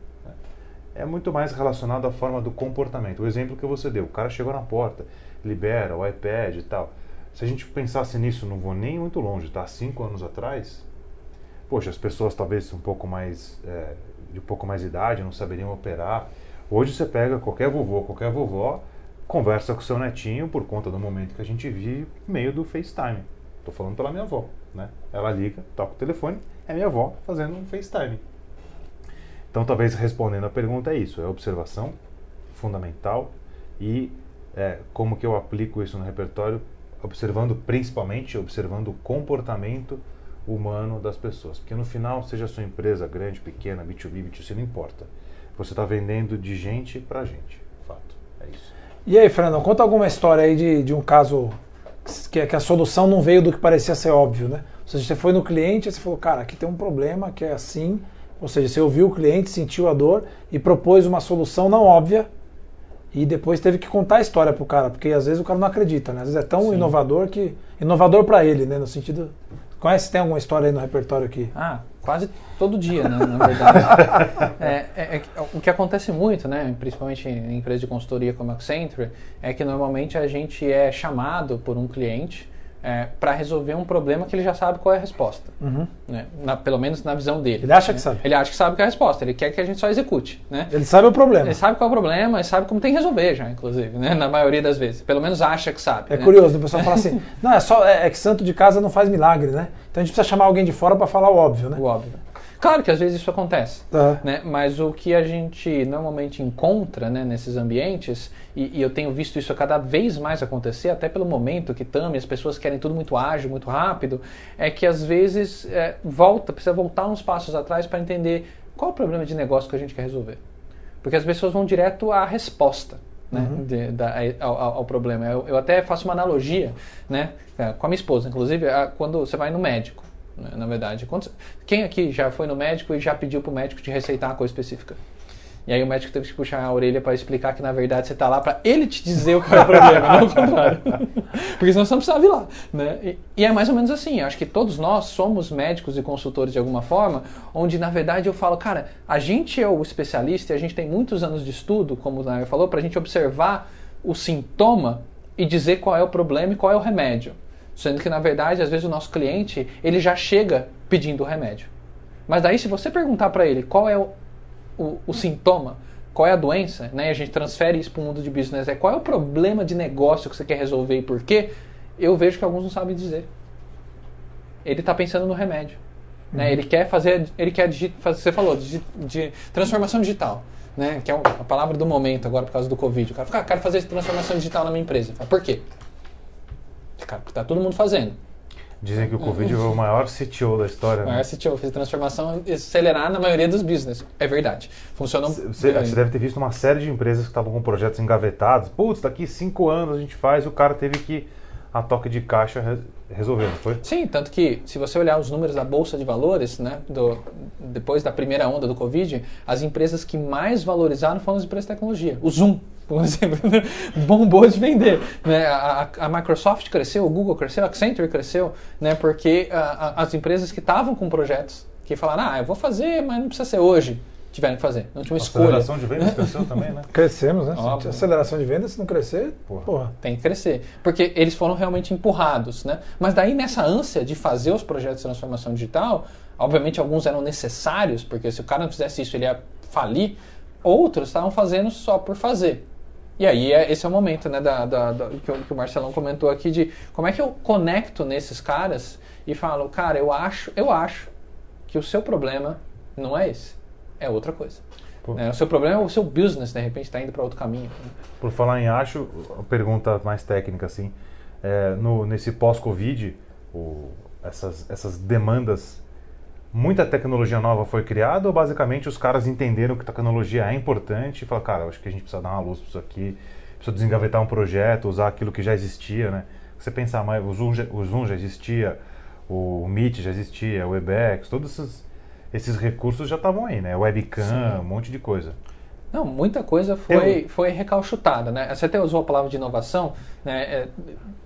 É muito mais relacionado à forma do comportamento. O exemplo que você deu, o cara chegou na porta, libera o iPad e tal. Se a gente pensasse nisso, não vou nem muito longe, tá? Cinco anos atrás, poxa, as pessoas talvez um pouco mais é, de um pouco mais de idade, não saberiam operar. Hoje você pega qualquer vovô, qualquer vovó, conversa com seu netinho por conta do momento que a gente vive, meio do FaceTime. Estou falando pela minha avó, né? Ela liga, toca o telefone, é minha avó fazendo um FaceTime. Então, talvez respondendo a pergunta é isso: é observação fundamental e é, como que eu aplico isso no repertório, observando principalmente observando o comportamento humano das pessoas. Porque no final, seja a sua empresa grande, pequena, B2B, B2C, não importa. Você está vendendo de gente para gente. Fato. É isso. E aí, Fernando, conta alguma história aí de, de um caso que, que a solução não veio do que parecia ser óbvio, né? Ou seja, você foi no cliente e você falou, cara, aqui tem um problema que é assim. Ou seja, você ouviu o cliente, sentiu a dor e propôs uma solução não óbvia e depois teve que contar a história pro cara, porque às vezes o cara não acredita, né? Às vezes é tão Sim. inovador que. Inovador para ele, né? No sentido Conhece, tem alguma história aí no repertório aqui? Ah, quase todo dia, né, na verdade. é, é, é, o que acontece muito, né, principalmente em empresas de consultoria como a Accenture, é que normalmente a gente é chamado por um cliente é, para resolver um problema que ele já sabe qual é a resposta. Uhum. Né? Na, pelo menos na visão dele. Ele acha né? que sabe. Ele acha que sabe qual é a resposta. Ele quer que a gente só execute. Né? Ele sabe o problema. Ele sabe qual é o problema, ele sabe como tem que resolver já, inclusive, né? na maioria das vezes. Pelo menos acha que sabe. É né? curioso, o pessoal fala assim, não, é, só, é, é, que santo de casa não faz milagre, né? Então a gente precisa chamar alguém de fora para falar o óbvio, né? O óbvio. Claro que às vezes isso acontece, tá. né? mas o que a gente normalmente encontra né, nesses ambientes, e, e, eu tenho visto isso cada vez mais acontecer, até pelo momento que também as pessoas querem tudo muito ágil, muito rápido, é que às vezes é, volta, precisa voltar uns passos atrás para entender qual é o problema de negócio que a gente quer resolver. Porque as pessoas vão direto à resposta. Né, uhum. de, da, ao, ao, problema. Eu, eu, até faço uma analogia né, com a minha esposa, inclusive, quando você vai no médico. Né, na verdade. Quantos, quem aqui já foi no médico e já pediu para o médico te receitar uma coisa específica? E aí o médico teve que puxar a orelha para explicar que na verdade você está lá para ele te dizer o que é o problema, não o contrário. Porque senão você não precisava ir lá. Né? E, e, é mais ou menos assim. Acho que todos nós somos médicos e consultores de alguma forma, onde na verdade eu falo, cara, a gente é o especialista e a gente tem muitos anos de estudo, como o Nair falou, para a gente observar o sintoma e dizer qual é o problema e qual é o remédio. Sendo que, na verdade, às vezes o nosso cliente, ele já chega pedindo o remédio. Mas daí, se você perguntar para ele qual é o, o, o, sintoma, qual é a doença, né, e a gente transfere isso para o mundo de business, é qual é o problema de negócio que você quer resolver e por quê, eu vejo que alguns não sabem dizer. Ele está pensando no remédio. Né? Uhum. Ele quer fazer, ele quer, você falou, de, de transformação digital. Né, que é a palavra do momento agora por causa do Covid. O cara fala, ah, quero fazer transformação digital na minha empresa. Fala, por quê? Cara, porque tá todo mundo fazendo. Dizem que o Covid foi o maior CTO da história. O né? maior CTO fez transformação acelerar na maioria dos business. É verdade. Funcionou. Você você deve ter visto uma série de empresas que estavam com projetos engavetados. Putz, daqui cinco anos a gente faz, o cara teve que, a toque de caixa, re- resolver, não foi? Sim, tanto que se você olhar os números da bolsa de valores, né, do, depois da primeira onda do Covid, as empresas que mais valorizaram foram as empresas de tecnologia. O Zoom, por exemplo, bombou de vender. Né? A, a- Microsoft cresceu, o Google cresceu, a Accenture cresceu, né, porque a- a- as empresas que estavam com projetos, que falaram, ah, eu vou fazer, mas não precisa ser hoje, tiveram que fazer. Não tinha uma A escolha. aceleração de vendas cresceu também, né? Crescemos, né? Óbvio. aceleração de vendas, se não crescer, Porra. porra. Tem que crescer. Porque eles foram realmente empurrados, né? Mas daí, nessa ânsia de fazer os projetos de transformação digital, obviamente alguns eram necessários, porque se o cara não fizesse isso, ele ia falir. Outros estavam fazendo só por fazer. E aí, é- esse é o momento, né, da, da- da- que, o, que o Marcelão comentou aqui, de como é que eu conecto nesses caras e falo, cara, eu acho, eu acho que o seu problema não é esse, é outra coisa. Pô. Né? O seu problema é o seu business, de repente, está indo para outro caminho. Por falar em acho, pergunta mais técnica, assim, é, no, nesse pós-Covid, essas, essas demandas, muita tecnologia nova foi criada ou basicamente os caras entenderam que tecnologia é importante e falaram, cara, acho que a gente precisa dar uma luz para isso aqui, precisa desengavetar um projeto, usar aquilo que já existia, né? Você pensar mais, o Zoom, já- o Zoom já existia, o Meet já existia, o Webex, todos esses, esses recursos já estavam aí, né? Webcam, Sim. um monte de coisa. Não, muita coisa foi, foi recalchutada, né? Você até usou a palavra de inovação, né? É,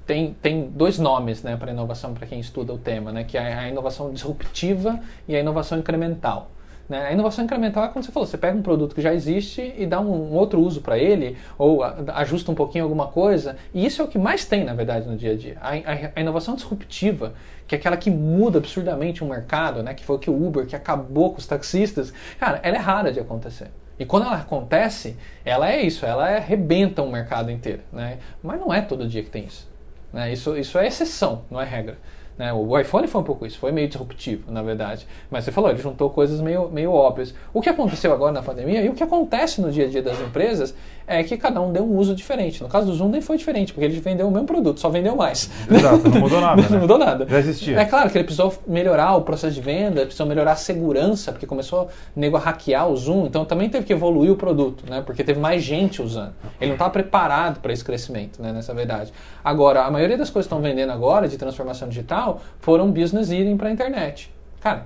tem, tem dois nomes, né, para inovação para quem estuda o tema, né? Que é a inovação disruptiva e a inovação incremental. Né? A inovação incremental é como você falou, você pega um produto que já existe e dá um, um outro uso para ele, ou a- ajusta um pouquinho alguma coisa, e isso é o que mais tem, na verdade, no dia a dia. A, a- a inovação disruptiva, que é aquela que muda absurdamente um mercado, né? que foi o que o Uber, que acabou com os taxistas, cara, ela é rara de acontecer. E quando ela acontece, ela é isso, ela arrebenta um mercado inteiro. Né? Mas não é todo dia que tem isso. Né? Isso, isso é exceção, não é regra. Né? O iPhone foi um pouco isso, foi meio disruptivo, na verdade. Mas você falou, ele juntou coisas meio, meio óbvias. O que aconteceu agora na pandemia e o que acontece no dia a dia das empresas é que cada um deu um uso diferente. No caso do Zoom nem foi diferente, porque ele vendeu o mesmo produto, só vendeu mais. Exato, não mudou nada, não né? mudou nada. Já existia. É claro que ele precisou melhorar o processo de venda, precisou melhorar a segurança, porque começou o nego a hackear o Zoom, então também teve que evoluir o produto, né? Porque teve mais gente usando. Ele não estava preparado para esse crescimento, né? Nessa verdade. Agora, a maioria das coisas que estão vendendo agora de transformação digital foram business irem para a internet. Cara,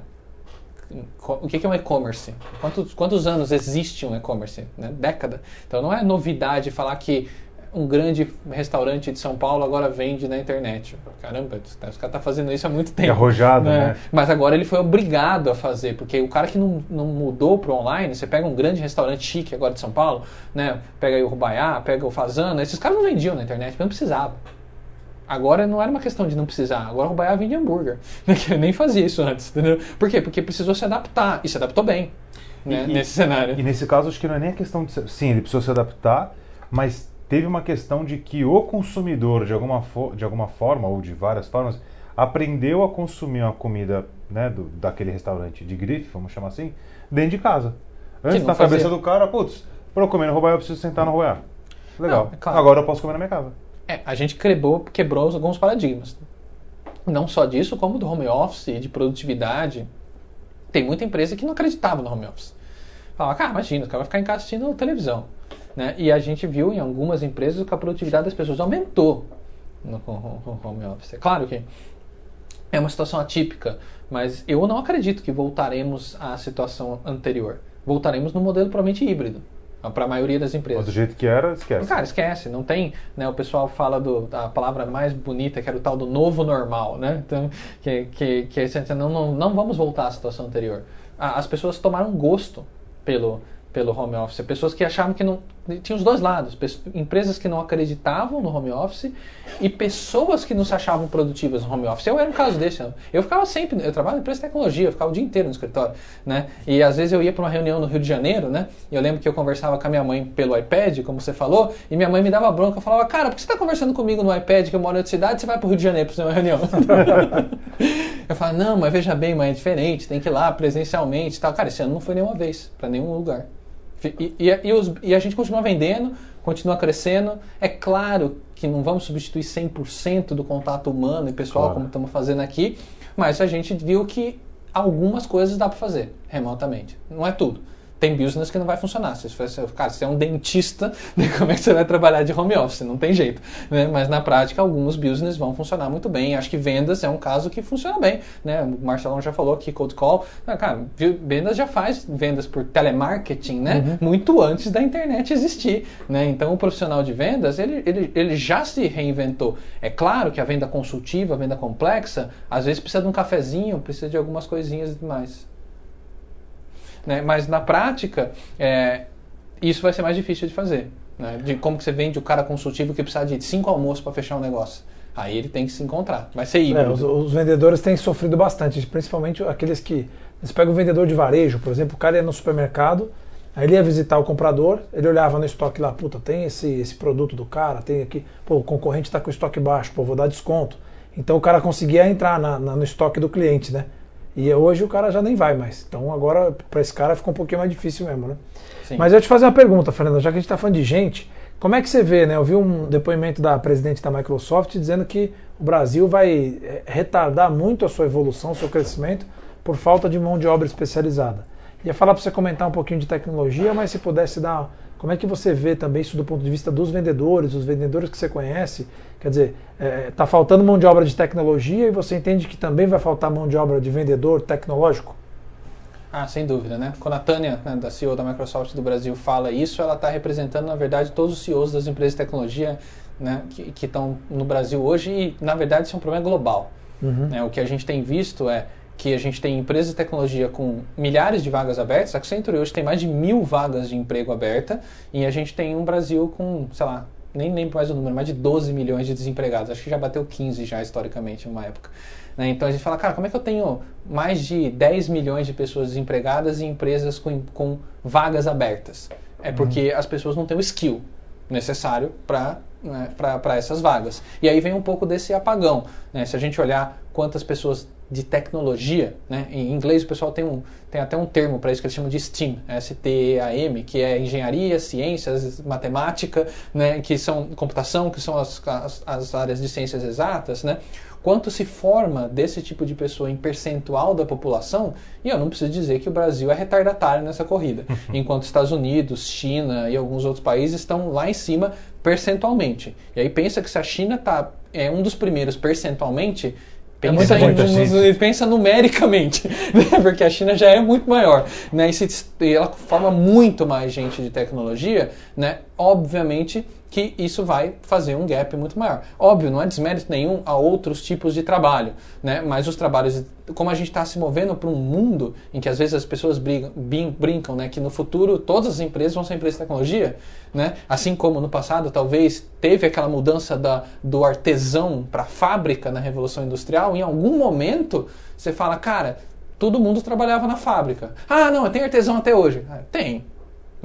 o que é um e-commerce? Quantos, quantos anos existe um e-commerce? Né? Década. Então não é novidade falar que um grande restaurante de São Paulo agora vende na internet. Caramba, os caras estão fazendo isso há muito tempo. arrojado, né? Mas agora ele foi obrigado a fazer, porque o cara que não, não mudou para online, você pega um grande restaurante chique agora de São Paulo, né? pega aí o Rubaiá, pega o Fazano, esses caras não vendiam na internet, não precisava. Agora não era uma questão de não precisar. Agora o Rubaiá vende hambúrguer. Que eu nem fazia isso antes, entendeu? Por quê? Porque precisou se adaptar. E se adaptou bem né, E- nesse cenário. E nesse caso, acho que não é nem a questão de. Sim, ele precisou se adaptar, mas teve uma questão de que o consumidor, de alguma, de alguma forma, ou de várias formas, aprendeu a consumir uma comida né, do, daquele restaurante de grife, vamos chamar assim, dentro de casa. Antes, na cabeça fazia. do cara, putz, para eu comer no Robaia, eu preciso sentar no Robaia. Legal. Não, é claro. Agora eu posso comer na minha casa. É, a gente quebrou, quebrou alguns paradigmas. Não só disso, como do home office e de produtividade. Tem muita empresa que não acreditava no home office. Falava, cara, imagina, o cara vai ficar em casa assistindo televisão. Né? E a gente viu em algumas empresas que a produtividade das pessoas aumentou no ho- ho- home office. É claro que é uma situação atípica, mas eu não acredito que voltaremos à situação anterior. Voltaremos no modelo provavelmente híbrido, para a maioria das empresas. Mas do jeito que era, esquece. Cara, esquece, não tem, né, o pessoal fala do, da palavra mais bonita, que era o tal do novo normal, né? Então, que, que, que é esse- não, não, não vamos voltar à situação anterior. A- As pessoas tomaram gosto pelo, pelo home office, pessoas que achavam que não... Tinha os dois lados, empresas que não acreditavam no home office e pessoas que não se achavam produtivas no home office. Eu era um caso desse. eu- Eu ficava sempre, eu trabalho em empresa de tecnologia, eu ficava o dia inteiro no escritório, né? E às vezes eu ia para uma reunião no Rio de Janeiro, né? E eu lembro que eu conversava com a minha mãe pelo iPad, como você falou, e minha mãe me dava bronca, falava, cara, por que você está conversando comigo no iPad, que eu moro em outra cidade, você vai para o Rio de Janeiro para fazer uma reunião? eu falava, não, mas veja bem, mãe, é diferente, tem que ir lá presencialmente tal. Cara, esse ano não foi nenhuma vez, para nenhum lugar. E, e, e os- e a gente continua vendendo continua crescendo. É claro que não vamos substituir 100% do contato humano e pessoal, Claro. como estamos fazendo aqui, mas a gente viu que algumas coisas dá para fazer remotamente. Não é tudo. Tem business que não vai funcionar. Se você, cara, se você é um dentista, né, como é que você vai trabalhar de home office? Não tem jeito. Né? Mas na prática, alguns business vão funcionar muito bem. Acho que vendas é um caso que funciona bem. Né? O Marcelão já falou aqui, cold call. Ah, cara, vendas já faz vendas por telemarketing, né? Muito antes da internet existir. Né? Então, o profissional de vendas, ele, ele, ele já se reinventou. É claro que a venda consultiva, a venda complexa, às vezes precisa de um cafezinho, precisa de algumas coisinhas demais né? Mas na prática, é, isso vai ser mais difícil de fazer. Né? De como que você vende o cara consultivo que precisa de cinco almoços para fechar um negócio. Aí ele tem que se encontrar. Vai ser É, híbrido. os, os vendedores têm sofrido bastante, principalmente aqueles que. Você pega um vendedor de varejo, por exemplo, o cara ia no supermercado, aí ele ia visitar o comprador, ele olhava no estoque lá, puta, tem esse, esse produto do cara, tem aqui, pô, o concorrente está com o estoque baixo, pô, vou dar desconto. Então o cara conseguia entrar na- na- no estoque do cliente, né? E hoje o cara já nem vai mais. Então agora, para esse cara, ficou um pouquinho mais difícil mesmo, né? Sim. Mas eu te fazer uma pergunta, Fernanda, já que a gente está falando de gente, como é que você vê, né? Eu vi um depoimento da presidente da Microsoft dizendo que o Brasil vai eh, retardar muito a sua evolução, o seu crescimento, por falta de mão de obra especializada. Ia falar para você comentar um pouquinho de tecnologia, mas se pudesse dar. Como é que você vê também isso do ponto de vista dos vendedores, os vendedores que você conhece? Quer dizer, está faltando mão de obra de tecnologia e você entende que também vai faltar mão de obra de vendedor tecnológico? Ah, sem dúvida, né? Quando a Tânia, né, da CEO da Microsoft do Brasil, fala isso, ela está representando, na verdade, todos os CEOs das empresas de tecnologia né, que estão no Brasil hoje e, na verdade, isso é um problema global. né? O que a gente tem visto é que a gente tem empresas de tecnologia com milhares de vagas abertas. A Accenture hoje tem mais de mil vagas de emprego aberta e a gente tem um Brasil com, sei lá, nem lembro mais o número, mais de 12 milhões de desempregados. Acho que já bateu 15 já historicamente numa época. né? Então a gente fala, cara, como é que eu tenho mais de 10 milhões de pessoas desempregadas e empresas com, com vagas abertas? É porque as pessoas não têm o skill necessário para né, para essas vagas. E aí vem um pouco desse apagão. né? Se a gente olhar quantas pessoas de tecnologia, né? em inglês o pessoal tem, um, tem até um termo para isso que eles chamam de STEAM, S-T-E-A-M, que é engenharia, ciências, matemática, né? que são computação, que são as, as, as áreas de ciências exatas, né? Quanto se forma desse tipo de pessoa em percentual da população, e eu não preciso dizer que o Brasil é retardatário nessa corrida, enquanto Estados Unidos, China e alguns outros países estão lá em cima percentualmente. E aí pensa que se a China tá, é um dos primeiros percentualmente, pensa, muita em gente. pensa numericamente, né? porque a China já é muito maior, né? E, se- e ela forma muito mais gente de tecnologia, né? Obviamente que isso vai fazer um gap muito maior. Óbvio, não é desmérito nenhum a outros tipos de trabalho, né? Mas os trabalhos, como a gente está se movendo para um mundo em que às vezes as pessoas brigam, brin- brincam, né? Que no futuro todas as empresas vão ser empresas de tecnologia, né? Assim como no passado talvez teve aquela mudança da, do artesão para a fábrica na Revolução Industrial, em algum momento você fala, cara, todo mundo trabalhava na fábrica. Ah, não, tem artesão até hoje. Ah, Tem.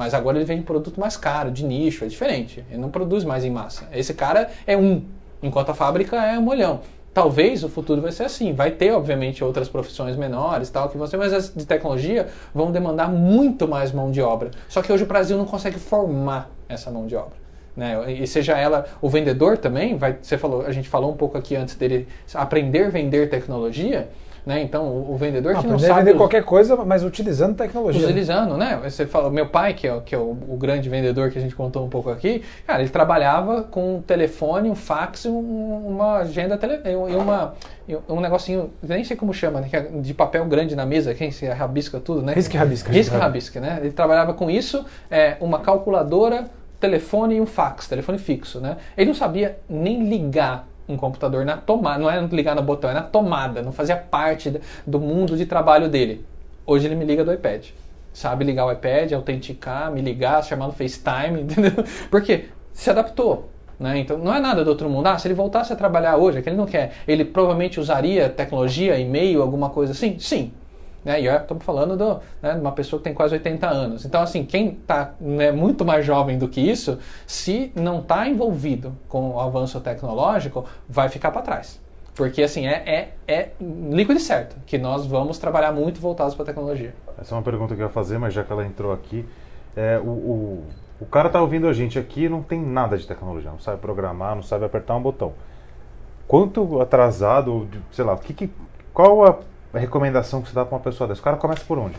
Mas agora ele vende produto mais caro, de nicho, é diferente. Ele não produz mais em massa. Esse cara é um, enquanto a fábrica é um molhão. Talvez o futuro vai ser assim. Vai ter, obviamente, outras profissões menores, tal, que você, mas as de tecnologia vão demandar muito mais mão de obra. Só que hoje o Brasil não consegue formar essa mão de obra. Né? E seja ela o vendedor também, vai, você falou, a gente falou um pouco aqui antes dele aprender a vender tecnologia, né? Então o, o vendedor que não Aprender a sabe vender us- qualquer coisa, mas utilizando tecnologia. utilizando, né? Você fala, meu pai, que é, o- que é o, o grande vendedor que a gente contou um pouco aqui, cara, ele trabalhava com um telefone, um fax e um- uma agenda tele, e uma um negocinho, nem sei como chama, né? que é de papel grande na mesa, quem se rabisca tudo, né? Risca e rabisca. Risca e rabisca, né? Ele trabalhava com isso, é, uma calculadora, telefone e um fax, telefone fixo, né? Ele não sabia nem ligar um computador na tomada, não era ligar no botão, era na tomada, não fazia parte do mundo de trabalho dele. Hoje ele me liga do iPad. Sabe ligar o iPad, autenticar, me ligar, chamar no FaceTime, entendeu? Porque se adaptou. Né? Então não é nada do outro mundo. Ah, se ele voltasse a trabalhar hoje, é que ele não quer, ele provavelmente usaria tecnologia, e-mail, alguma coisa assim? Sim. Né? E eu estamos falando do, né, de uma pessoa que tem quase 80 anos. Então, assim, quem está né, muito mais jovem do que isso, se não está envolvido com o avanço tecnológico, vai ficar para trás. Porque, assim, é, é, é líquido e certo que nós vamos trabalhar muito voltados para a tecnologia. Essa é uma pergunta que eu ia fazer, mas já que ela entrou aqui, é, o, o- O cara tá ouvindo a gente aqui não tem nada de tecnologia, não sabe programar, não sabe apertar um botão. Quanto atrasado, sei lá, que, que- qual a recomendação que você dá para uma pessoa dessa? O cara começa por onde?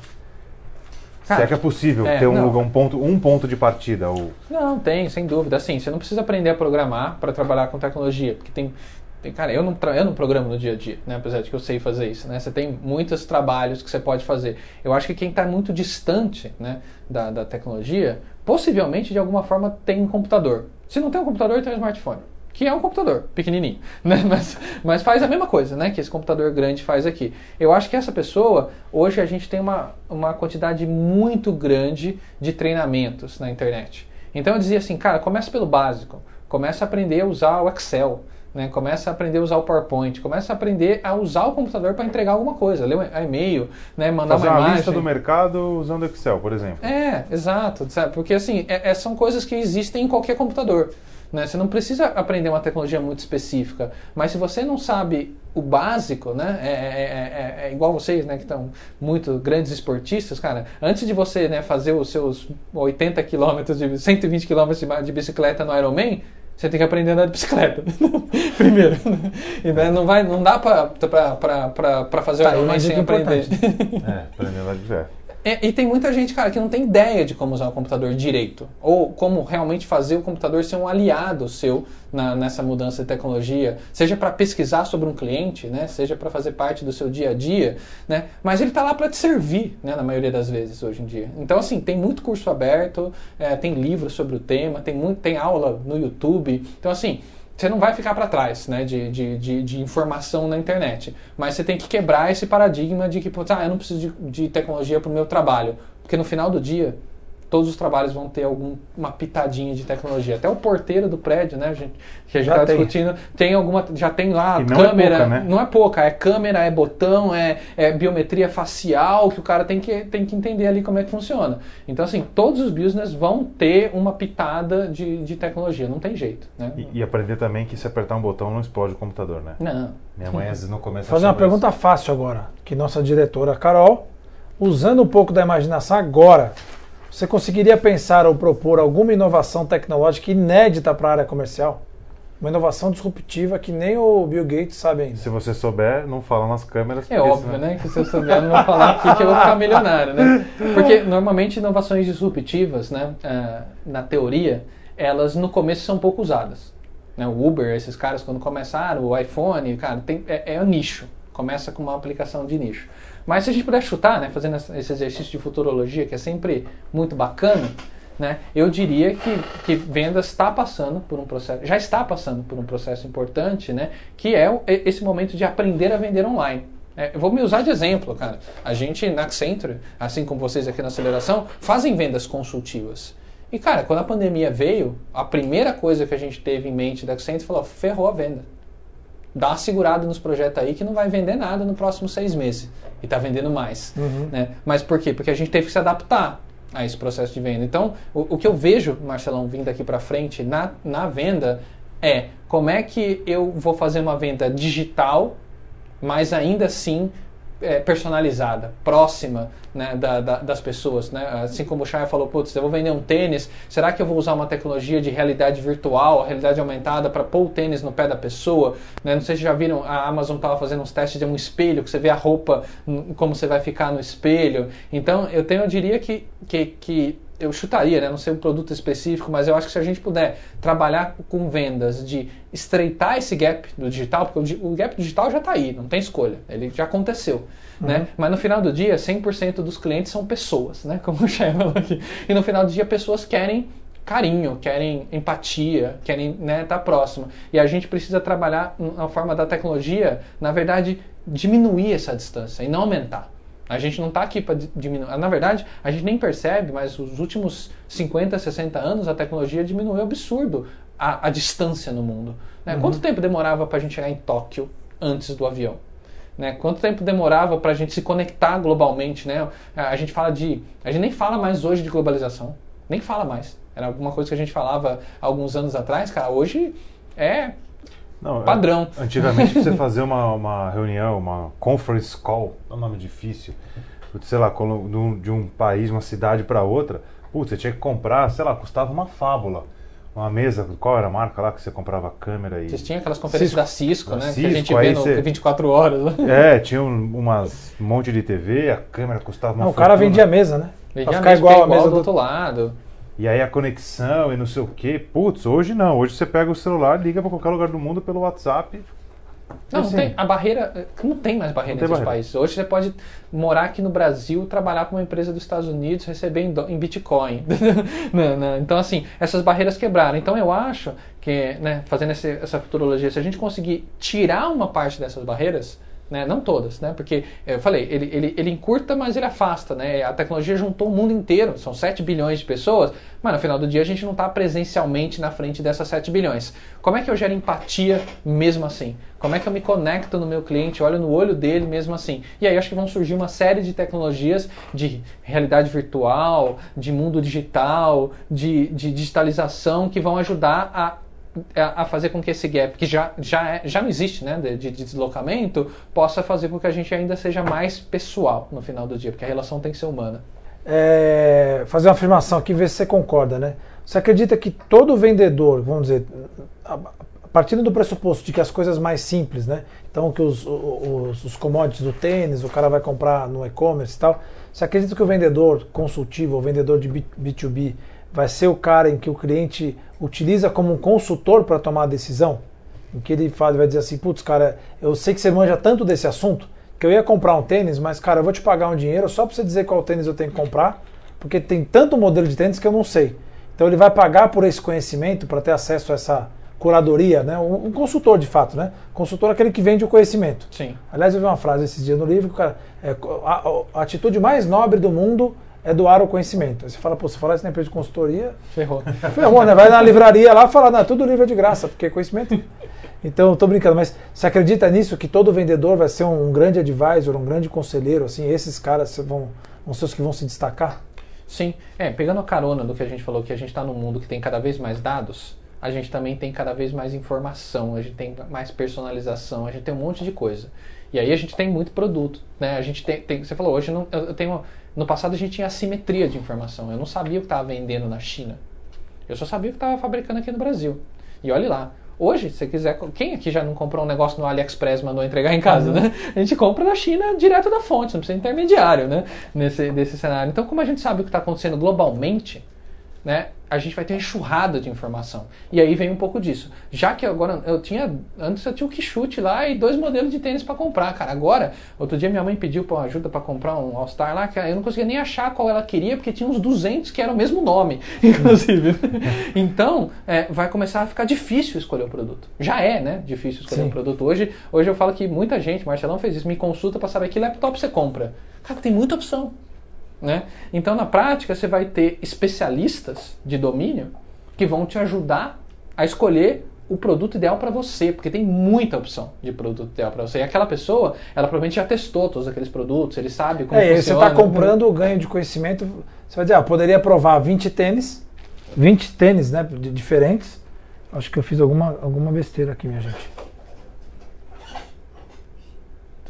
Se Cara, é que é possível é, ter um, lugar, um, ponto, um ponto de partida. Ou, Não, tem, sem dúvida. Assim, você não precisa aprender a programar para trabalhar com tecnologia, porque tem, tem- cara, eu não, eu não programo no dia a dia, né? Apesar de que eu sei fazer isso, né? Você tem muitos trabalhos que você pode fazer. Eu acho que quem está muito distante, né, da, da tecnologia, possivelmente de alguma forma tem um computador. Se não tem um computador, tem um smartphone. Que é um computador pequenininho, né? mas, mas faz a mesma coisa, né? Que esse computador grande faz aqui. Eu acho que essa pessoa, hoje a gente tem uma, uma quantidade muito grande de treinamentos na internet. Então eu dizia assim, cara, começa pelo básico. Começa a aprender a usar o Excel. Né? Começa a aprender a usar o PowerPoint. Começa a aprender a usar o computador para entregar alguma coisa. Ler um e-mail, né? mandar fazer uma imagem. lista do mercado usando Excel, por exemplo. É, exato. sabe? Porque assim, é- é- são coisas que existem em qualquer computador. Né? Você não precisa aprender uma tecnologia muito específica. Mas se você não sabe o básico, né? É, é- é- é igual vocês, né? Que estão muito grandes esportistas, cara. Antes de você né, fazer os seus 80 quilômetros, de 120 quilômetros de bicicleta no Ironman, você tem que aprender a andar de bicicleta. Primeiro. E, né, não, vai, não dá pra fazer Tá, o Ironman uma sem aprender. É, aprender lá de ver. É, e tem muita gente, cara, que não tem ideia de como usar o computador direito. Ou como realmente fazer o computador ser um aliado seu na- nessa mudança de tecnologia. Seja para pesquisar sobre um cliente, né? Seja para fazer parte do seu dia a dia, né? Mas ele está lá para te servir, né? Na maioria das vezes, hoje em dia. Então, assim, tem muito curso aberto, é, tem livro sobre o tema, tem, muito, tem aula no YouTube. Então, assim, você não vai ficar para trás né, de, de, de, de informação na internet. Mas você tem que quebrar esse paradigma de que, putz, ah, eu não preciso de, de tecnologia para o meu trabalho. Porque no final do dia, todos os trabalhos vão ter alguma pitadinha de tecnologia. Até o porteiro do prédio, né, gente, que a gente Já está tem. discutindo, tem alguma, já tem lá E não é câmera. pouca, né? Não é pouca, é câmera, é botão, é, é biometria facial, que o cara tem que, tem que entender ali como é que funciona. Então, assim, todos os business vão ter uma pitada de, de tecnologia, não tem jeito. Né? E, e aprender também que se apertar um botão não explode o computador, né? Não. Minha mãe às vezes no começo Vou fazer uma achava isso. pergunta fácil agora, que nossa diretora Carol, usando um pouco da imaginação agora, você conseguiria pensar ou propor alguma inovação tecnológica inédita para a área comercial? Uma inovação disruptiva que nem o Bill Gates sabe ainda. Se você souber, não fala nas câmeras. É porque óbvio, né? Que se eu souber, não vou falar aqui que eu vou ficar milionário, né? Porque normalmente inovações disruptivas, né? ah, na teoria, elas no começo são pouco usadas. Né? O Uber, esses caras quando começaram, o iPhone, cara, tem, é, é um nicho. Começa com uma aplicação de nicho. Mas se a gente puder chutar, né? Fazendo esse exercício de futurologia, que é sempre muito bacana, né? Eu diria que, que vendas está passando por um processo, já está passando por um processo importante, né? Que é esse momento de aprender a vender online. É, eu vou me usar de exemplo, cara. A gente na Accenture, assim como vocês aqui na aceleração, fazem vendas consultivas. E cara, quando a pandemia veio, a primeira coisa que a gente teve em mente da Accenture falou: ferrou a venda dá uma segurada nos projetos aí que não vai vender nada no próximo seis meses. E está vendendo mais. Né? Mas por quê? Porque a gente teve que se adaptar a esse processo de venda. Então, o, o que eu vejo, Marcelão, vindo aqui para frente na, na venda é como é que eu vou fazer uma venda digital, mas ainda assim é, personalizada, próxima né, da- da- das pessoas. Né? Assim como o Chay falou, putz, eu vou vender um tênis, será que eu vou usar uma tecnologia de realidade virtual, realidade aumentada, para pôr o tênis no pé da pessoa? Né? Não sei se já viram, a Amazon estava fazendo uns testes de um espelho, que você vê a roupa, hum, como você vai ficar no espelho. Então, eu, tenho, eu diria que, que, que eu chutaria, né? não sei um produto específico, mas eu acho que se a gente puder trabalhar com vendas de estreitar esse gap do digital, porque o, gap digital já está aí, não tem escolha, ele já aconteceu. Né? Mas no final do dia, 100% dos clientes são pessoas, né? como o Chay falou aqui. E no final do dia, pessoas querem carinho, querem empatia, querem né, estar próximo. E a gente precisa trabalhar na forma da tecnologia, na verdade, diminuir essa distância e não aumentar. A gente não está aqui para diminuir. Na verdade, a gente nem percebe, mas os últimos 50, 60 anos a tecnologia diminuiu absurdo a, a distância no mundo. Né? Quanto tempo demorava para a gente chegar em Tóquio antes do avião? Né? Quanto tempo demorava para a gente se conectar globalmente? Né? A gente fala de. A gente nem fala mais hoje de globalização. Nem fala mais. Era alguma coisa que a gente falava alguns anos atrás, cara. Hoje é Não, padrão. an- Antigamente, pra você fazer uma, uma reunião, uma conference call, é um nome difícil, sei lá, de um, de país, uma cidade para outra, Putz, você tinha que comprar, sei lá, custava uma fábula. Uma mesa, qual era a marca lá que você comprava a câmera e. Vocês tinham aquelas conferências da Cisco, Da né? que a Cisco, gente vê no você- 24 horas. Né? É, tinha um, umas, um monte de TV, a câmera custava uma Não, o cara fortuna. vendia a mesa, né? Vendia Pra a ficar mesa, igual fica a mesa do do... outro lado. E aí a conexão e não sei o quê. Putz, hoje não. Hoje você pega o celular, liga pra qualquer lugar do mundo pelo WhatsApp. Não, não Assim, tem, a barreira. Não tem mais barreira Não tem entre os barreira. países. Hoje você pode morar aqui no Brasil, trabalhar para uma empresa dos Estados Unidos, receber em, do- em Bitcoin. Né, né? Então, assim, essas barreiras quebraram. Então, eu acho que, né, fazendo esse- essa futurologia, se a gente conseguir tirar uma parte dessas barreiras, né, não todas, né, porque eu falei, ele, ele, ele encurta, mas ele afasta. Né, a tecnologia juntou o mundo inteiro, são 7 bilhões de pessoas, mas no final do dia a gente não está presencialmente na frente dessas 7 bilhões. Como é que eu gero empatia mesmo assim? Como é que eu me conecto no meu cliente, olho no olho dele mesmo assim? E aí acho que vão surgir uma série de tecnologias de realidade virtual, de mundo digital, de, de digitalização que vão ajudar a a fazer com que esse gap, que já, já, é- já não existe, né, de, de deslocamento, possa fazer com que a gente ainda seja mais pessoal no final do dia, porque a relação tem que ser humana. é, fazer uma afirmação aqui, ver se você concorda, né? Você acredita que todo vendedor, vamos dizer, partindo do pressuposto de que as coisas mais simples, né? Então que os, os, os commodities do tênis, o cara vai comprar no e-commerce e tal. Você acredita que o vendedor consultivo, o vendedor de B- B2B, vai ser o cara em que o cliente utiliza como um consultor para tomar a decisão? Em que ele vai dizer assim, putz, cara, eu sei que você manja tanto desse assunto que eu ia comprar um tênis, mas cara, eu vou te pagar um dinheiro só para você dizer qual tênis eu tenho que comprar, porque tem tanto modelo de tênis que eu não sei. Então ele vai pagar por esse conhecimento para ter acesso a essa curadoria, né? Um, consultor de fato, né? Consultor é aquele que vende o conhecimento. Sim. Aliás, eu vi uma frase esses dias no livro, cara, é, a- a atitude mais nobre do mundo é doar o conhecimento. Aí você fala, pô, você falar isso na empresa de consultoria, Ferrou. Ferrou, né? Vai na livraria lá e fala, não, tudo livro é de graça, porque conhecimento. Então, tô brincando, mas você acredita nisso que todo vendedor vai ser um, grande advisor, um grande conselheiro, assim, esses caras vão, vão ser os que vão se destacar? Sim, é, pegando a carona do que a gente falou, que a gente está num mundo que tem cada vez mais dados, a gente também tem cada vez mais informação, a gente tem mais personalização, a gente tem um monte de coisa. E aí a gente tem muito produto, né? A gente tem, tem- você falou, hoje não- eu eu tenho, no passado a gente tinha assimetria de informação, eu não sabia o que estava vendendo na China, eu só sabia o que estava fabricando aqui no Brasil. E olhe lá. Hoje, se você quiser. Quem aqui já não comprou um negócio no AliExpress e mandou entregar em casa, né? A gente compra na China direto da fonte, não precisa intermediário, né? Nesse, nesse cenário. Então, como a gente sabe o que está acontecendo globalmente, né? A gente vai ter uma enxurrada de informação. E aí vem um pouco disso. Já que agora eu tinha. Antes eu tinha o Quixute lá e dois modelos de tênis para comprar, cara. Agora, outro dia minha mãe pediu pra ajuda para comprar um All-Star lá, que eu não conseguia nem achar qual ela queria, porque tinha uns 200 que eram o mesmo nome, inclusive. então, é, vai começar a ficar difícil escolher o produto. Já é, né? Difícil escolher Sim. o produto. Hoje, hoje eu falo que muita gente, Marcelão fez isso, me consulta para saber que laptop você compra. Cara, tem muita opção. Né? Então, na prática, você vai ter especialistas de domínio que vão te ajudar a escolher o produto ideal para você, porque tem muita opção de produto ideal para você. E aquela pessoa, ela provavelmente já testou todos aqueles produtos, ele sabe como é, aí você funciona. está comprando o ganho de conhecimento, você vai dizer, ah, poderia provar 20 tênis, 20 tênis, né, diferentes. Acho que eu fiz alguma, alguma besteira aqui, minha gente.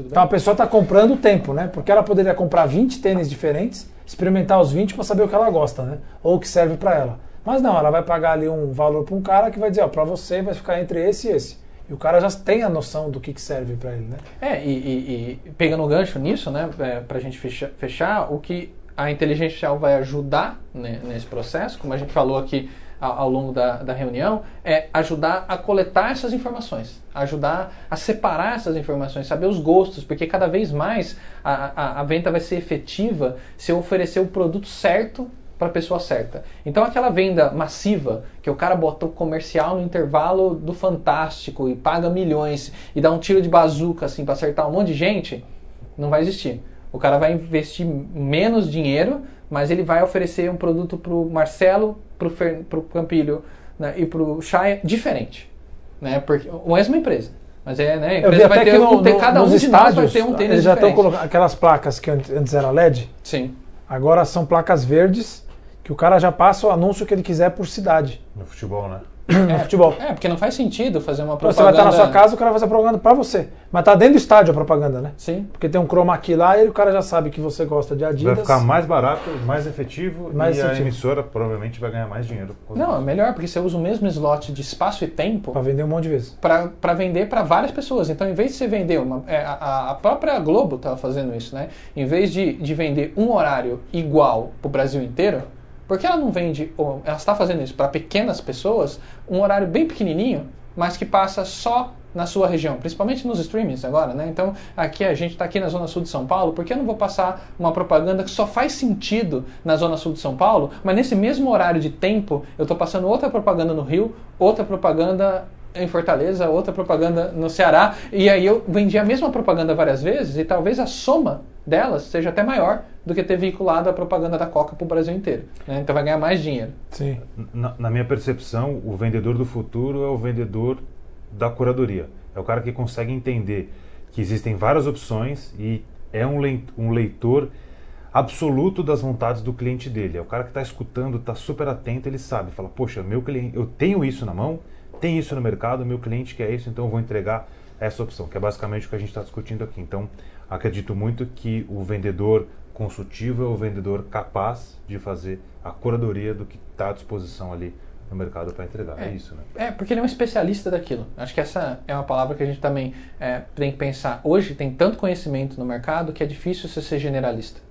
Tudo bem? Então a pessoa está comprando o tempo, né? Porque ela poderia comprar 20 tênis diferentes, experimentar os 20 para saber o que ela gosta, né? Ou o que serve para ela. Mas não, ela vai pagar ali um valor para um cara que vai dizer, ó, para você vai ficar entre esse e esse. E o cara já tem a noção do que, que serve para ele, né? É, e, e- e pegando o gancho nisso, né, é, para a gente fecha- fechar, o que a inteligência artificial vai ajudar né, nesse processo, como a gente falou aqui ao, ao longo da, da reunião, é ajudar a coletar essas informações, ajudar a separar essas informações, saber os gostos, porque cada vez mais a, a, a venda vai ser efetiva se eu oferecer o produto certo para a pessoa certa. Então aquela venda massiva, que o cara bota o comercial no intervalo do Fantástico e paga milhões e dá um tiro de bazuca assim para acertar um monte de gente, não vai existir. O cara vai investir menos dinheiro, mas ele vai oferecer um produto para o Marcelo, para o Campilho né, e para o Chay diferente. Né? Porque, a mesma empresa. Mas é, né, a empresa até vai ter, que no, um, ter no- cada um de nós vai estádios, ter um tênis eles já estão colocando aquelas placas que antes antes era LED, Sim. agora são placas verdes, que o cara já passa o anúncio que ele quiser por cidade. No futebol, né? No futebol. É, porque não faz sentido fazer uma Você propaganda... vai estar na sua casa, o cara vai fazer propaganda pra você. Mas tá dentro do estádio a propaganda, né? Sim. Porque tem um chroma key lá e o cara já sabe que você gosta de Adidas. Vai ficar mais barato, mais efetivo Mais e a emissora provavelmente vai ganhar mais dinheiro. Não, é melhor, porque você usa o mesmo slot de espaço e tempo Pra vender um monte de vezes. para vender para várias pessoas. Então, em vez de você vender uma. é, a, a própria Globo estava fazendo isso, né? Em vez de, de vender um horário igual para o Brasil inteiro, por que ela não vende. ou Ela está fazendo isso para pequenas pessoas, um horário bem pequenininho, mas que passa só na sua região, principalmente nos streamings agora, né? Então, aqui a gente está aqui na Zona Sul de São Paulo, por que eu não vou passar uma propaganda que só faz sentido na Zona Sul de São Paulo, mas nesse mesmo horário de tempo eu estou passando outra propaganda no Rio, outra propaganda em Fortaleza, outra propaganda no Ceará, e aí eu vendi a mesma propaganda várias vezes e talvez a soma delas seja até maior do que ter veiculado a propaganda da Coca para o Brasil inteiro. né? Então vai ganhar mais dinheiro. Sim. Na, na minha percepção, o vendedor do futuro é o vendedor da curadoria. É o cara que consegue entender que existem várias opções e é um um leitor absoluto das vontades do cliente dele. É o cara que está escutando, está super atento, ele sabe, fala, poxa, meu cliente, eu tenho isso na mão, tem isso no mercado, meu cliente quer isso, então eu vou entregar essa opção, que é basicamente o que a gente está discutindo aqui. Então, acredito muito que o vendedor consultivo é o vendedor capaz de fazer a curadoria do que está à disposição ali no mercado para entregar. É, É. isso, né? É, porque ele é um especialista daquilo. Acho que essa é uma palavra que a gente também é, tem que pensar. Hoje tem tanto conhecimento no mercado que é difícil você ser generalista.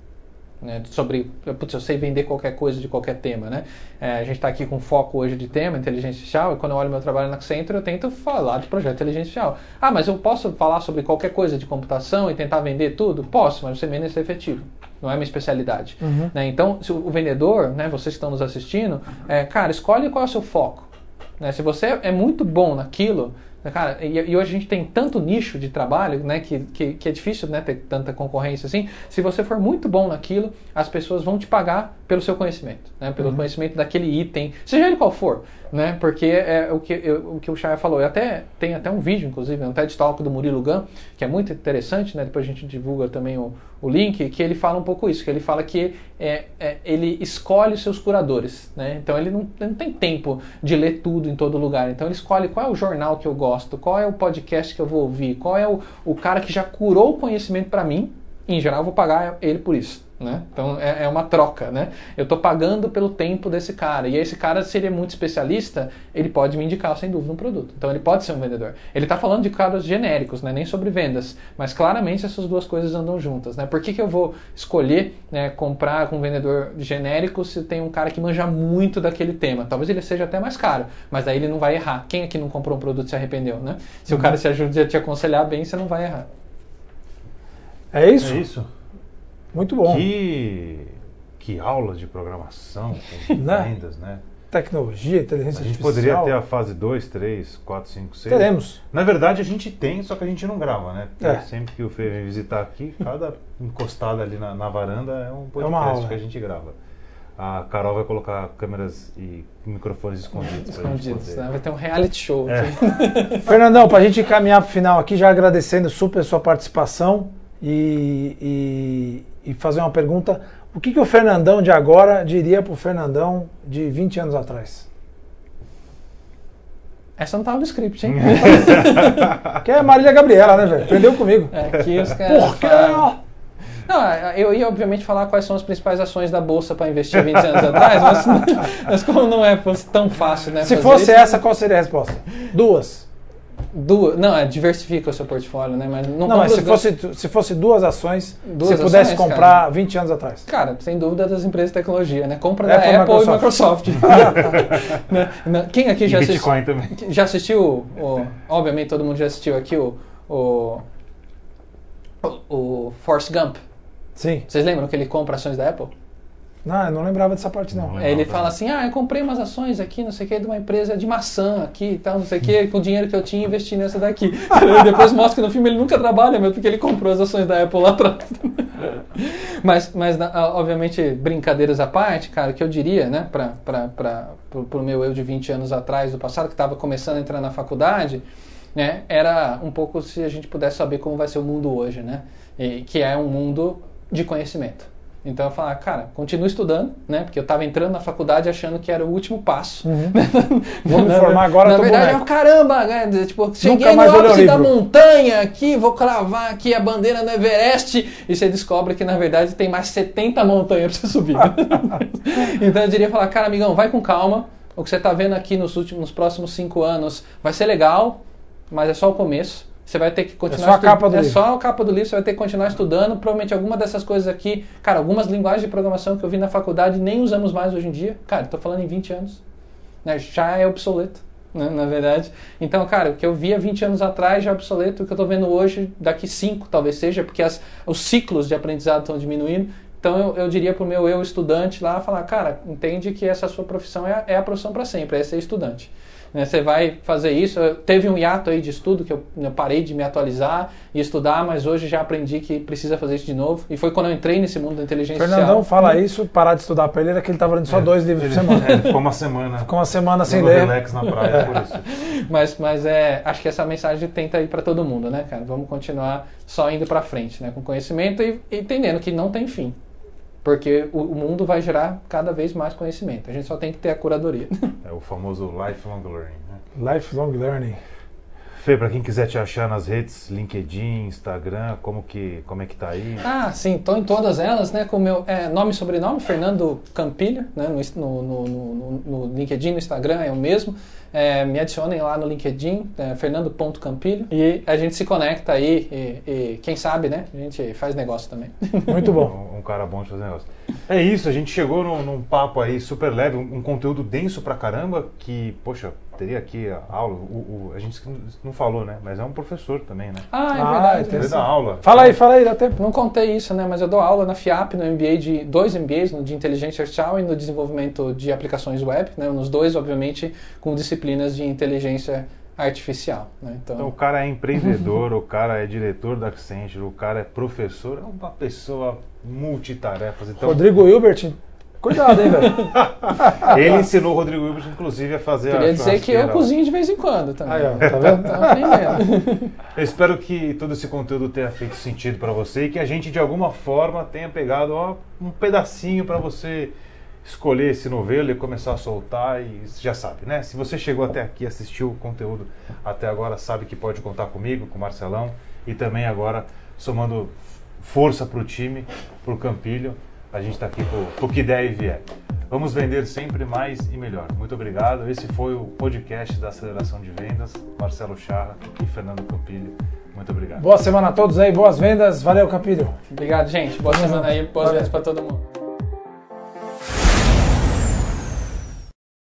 Né, sobre, putz, eu sei vender qualquer coisa de qualquer tema, né? É, a gente está aqui com foco hoje de tema, inteligência artificial, e quando eu olho meu trabalho na Accenture, eu tento falar de projeto de inteligência artificial. Ah, mas eu posso falar sobre qualquer coisa de computação e tentar vender tudo? Posso, mas você menos é efetivo. Não é minha especialidade. Né? Então, se o vendedor, né, vocês que estão nos assistindo, é, cara, escolhe qual é o seu foco. né? Se você é muito bom naquilo, cara, e, e hoje a gente tem tanto nicho de trabalho, né, que, que, que é difícil né, ter tanta concorrência assim. Se você for muito bom naquilo, as pessoas vão te pagar pelo seu conhecimento, né, pelo conhecimento daquele item, seja ele qual for, né, porque é o que, eu- o que o Chay falou. Eu até tem até um vídeo, inclusive, um TED Talk do Murilo Gun, que é muito interessante, né, depois a gente divulga também o, o link, que ele fala um pouco isso, que ele fala que é, é, ele escolhe os seus curadores, né? Então ele não, ele não tem tempo de ler tudo em todo lugar. Então ele escolhe qual é o jornal que eu gosto, qual é o podcast que eu vou ouvir, qual é o, o cara que já curou o conhecimento para mim. Em geral, eu vou pagar ele por isso. Né? Então é, é uma troca, né? Eu estou pagando pelo tempo desse cara. E esse cara, se ele é muito especialista, ele pode me indicar sem dúvida um produto. Então ele pode ser um vendedor. Ele está falando de casos genéricos, né? nem sobre vendas. Mas claramente essas duas coisas andam juntas. Né? Por que, que eu vou escolher né, comprar com um vendedor genérico se tem um cara que manja muito daquele tema? Talvez ele seja até mais caro, mas daí ele não vai errar. Quem aqui não comprou um produto e se arrependeu? Né? Se o cara se ajuda a te aconselhar bem, você não vai errar. É isso? É isso. Muito bom. Que, que aula de programação, com Né? vendas, né? Tecnologia, inteligência A gente artificial. poderia ter a fase 2, 3, 4, 5, 6. Teremos. Na verdade, a gente tem, só que a gente não grava, né? Porque É. sempre que o Fê vem visitar aqui, cada encostada ali na, na varanda é um podcast uma aula. que a gente grava. A Carol vai colocar câmeras e microfones escondidos. Escondidos, né? Vai ter um reality show É. Fernandão, para a gente caminhar para o final aqui, já agradecendo super a sua participação e, e, e fazer uma pergunta. O que, que o Fernandão de agora diria para o Fernandão de 20 anos atrás? Essa não tava no script, hein? Que é Marília Gabriela, né, velho? Aprendeu comigo. É, aqui os caras. Por quê? falam- Não, eu ia obviamente falar quais são as principais ações da bolsa para investir 20 anos atrás, mas, mas como não é tão fácil, né? Se fosse isso, essa, qual seria a resposta? Duas. Duas, não, é diversifica o seu portfólio, né? Mas não, Não, mas se fosse, se fosse duas ações, Duas se pudesse ações, comprar 20 anos atrás. Cara, sem dúvida das empresas de tecnologia, né? Compra Apple da e Apple Microsoft. e Microsoft. Né? Né? Quem aqui E já assistiu? Bitcoin também. Já assistiu, o, obviamente todo mundo já assistiu aqui o, o, o, Forrest Gump. Sim. Vocês lembram que ele compra ações da Apple? Não, eu não lembrava dessa parte, não. Não É, ele fala assim, ah, eu comprei umas ações aqui, não sei o que, de uma empresa de maçã aqui e tal, não sei o que, com o dinheiro que eu tinha investi nessa daqui. E depois mostra que no filme ele nunca trabalha, mas porque ele comprou as ações da Apple lá atrás. mas, mas ah, obviamente, brincadeiras à parte, cara, o que eu diria, né, pra, pra, pra, pro, pro meu eu de 20 anos atrás, do passado, que estava começando a entrar na faculdade, né, era um pouco se a gente pudesse saber como vai ser o mundo hoje, né, e, que é um mundo de conhecimento. Então eu falava, cara, continua estudando, né? Porque eu estava entrando na faculdade achando que era o último passo. Uhum. Vou me formar agora, Na verdade, boneco. eu, caramba, né? tipo, cheguei no ápice da montanha aqui, vou cravar aqui a bandeira do Everest. E você descobre que, na verdade, tem mais 70 montanhas para você subir. então eu diria falar, cara, amigão, vai com calma. O que você está vendo aqui nos últimos, nos próximos cinco anos vai ser legal, mas é só o começo. Você vai ter que continuar só a capa do é livro. só a capa do livro, você vai ter que continuar estudando. Provavelmente alguma dessas coisas aqui, cara, algumas linguagens de programação que eu vi na faculdade nem usamos mais hoje em dia. Cara, estou falando em 20 anos. Né? Já é obsoleto, né? na verdade. Então, cara, o que eu via 20 anos atrás já é obsoleto. O que eu estou vendo hoje, daqui 5 talvez seja, porque as, os ciclos de aprendizado estão diminuindo. Então eu, eu diria para o meu eu estudante lá, falar, cara, entende que essa sua profissão é, é a profissão para sempre, é ser estudante. Né, Você vai fazer isso. Eu- Teve um hiato aí de estudo que eu, eu parei de me atualizar e estudar, mas hoje já aprendi que precisa fazer isso de novo. E foi quando eu entrei nesse mundo da inteligência Fernandão artificial. fala isso, parar de estudar pra ele era que ele tava lendo só dois livros Ele, por semana. é, ficou uma semana. Ficou uma semana sem ler. relax na praia por isso. Mas, mas é, acho que essa mensagem tenta ir para todo mundo, né, cara? Vamos continuar só indo para frente, né, com conhecimento e, e entendendo que não tem fim. Porque o, o mundo vai gerar cada vez mais conhecimento. A gente só tem que ter a curadoria. É o famoso lifelong learning. Né? Lifelong learning. Fê, pra quem quiser te achar nas redes, LinkedIn, Instagram, como que, como é que tá aí? Ah, sim, estou em todas elas, né? Com o meu é, nome e sobrenome, Fernando Campilho, né? No, no, no, no LinkedIn, no Instagram é o mesmo. É, me adicionem lá no LinkedIn, é, fernando.campilho. E a gente se conecta aí e, e quem sabe, né? A gente faz negócio também. Muito bom. Um, um cara bom de fazer negócio. É isso, a gente chegou num, num papo aí super leve, um, um conteúdo denso pra caramba, que, poxa, teria aqui a aula. O, o- a gente não falou, né? Mas é um professor também, né? Ah, é Ah, verdade. Ele dá aula. Fala aí, fala aí, dá tempo. Não contei isso, né? Mas eu dou aula na FIAP, no MBA de dois MBAs, no de inteligência artificial e no desenvolvimento de aplicações web, né? Nos dois, obviamente, com disciplinas de inteligência artificial. Né? Então, Então o cara é empreendedor, o cara é diretor da Accenture, o cara é professor, é uma pessoa multitarefas. Então, Rodrigo Hilbert, cuidado, hein, velho. ele ensinou o Rodrigo Wilbert, inclusive, a fazer queria a dizer que eu cozinho de vez em quando também. Aí, ó, tá vendo? Tá. Eu espero que todo esse conteúdo tenha feito sentido para você e que a gente de alguma forma tenha pegado ó, um pedacinho para você escolher esse novelo e começar a soltar e você já sabe, né? Se você chegou até aqui, assistiu o conteúdo até agora, sabe que pode contar comigo, com o Marcelão e também agora somando força para o time, para o Campilho. A gente está aqui para o que der e vier. Vamos vender sempre mais e melhor. Muito obrigado. Esse foi o podcast da Aceleração de Vendas. Marcelo Charra e Fernando Campilho. Muito obrigado. Boa semana a todos aí, boas vendas. Valeu, Capilho. Obrigado, gente. Boa semana aí. Boas Valeu. vezes para todo mundo.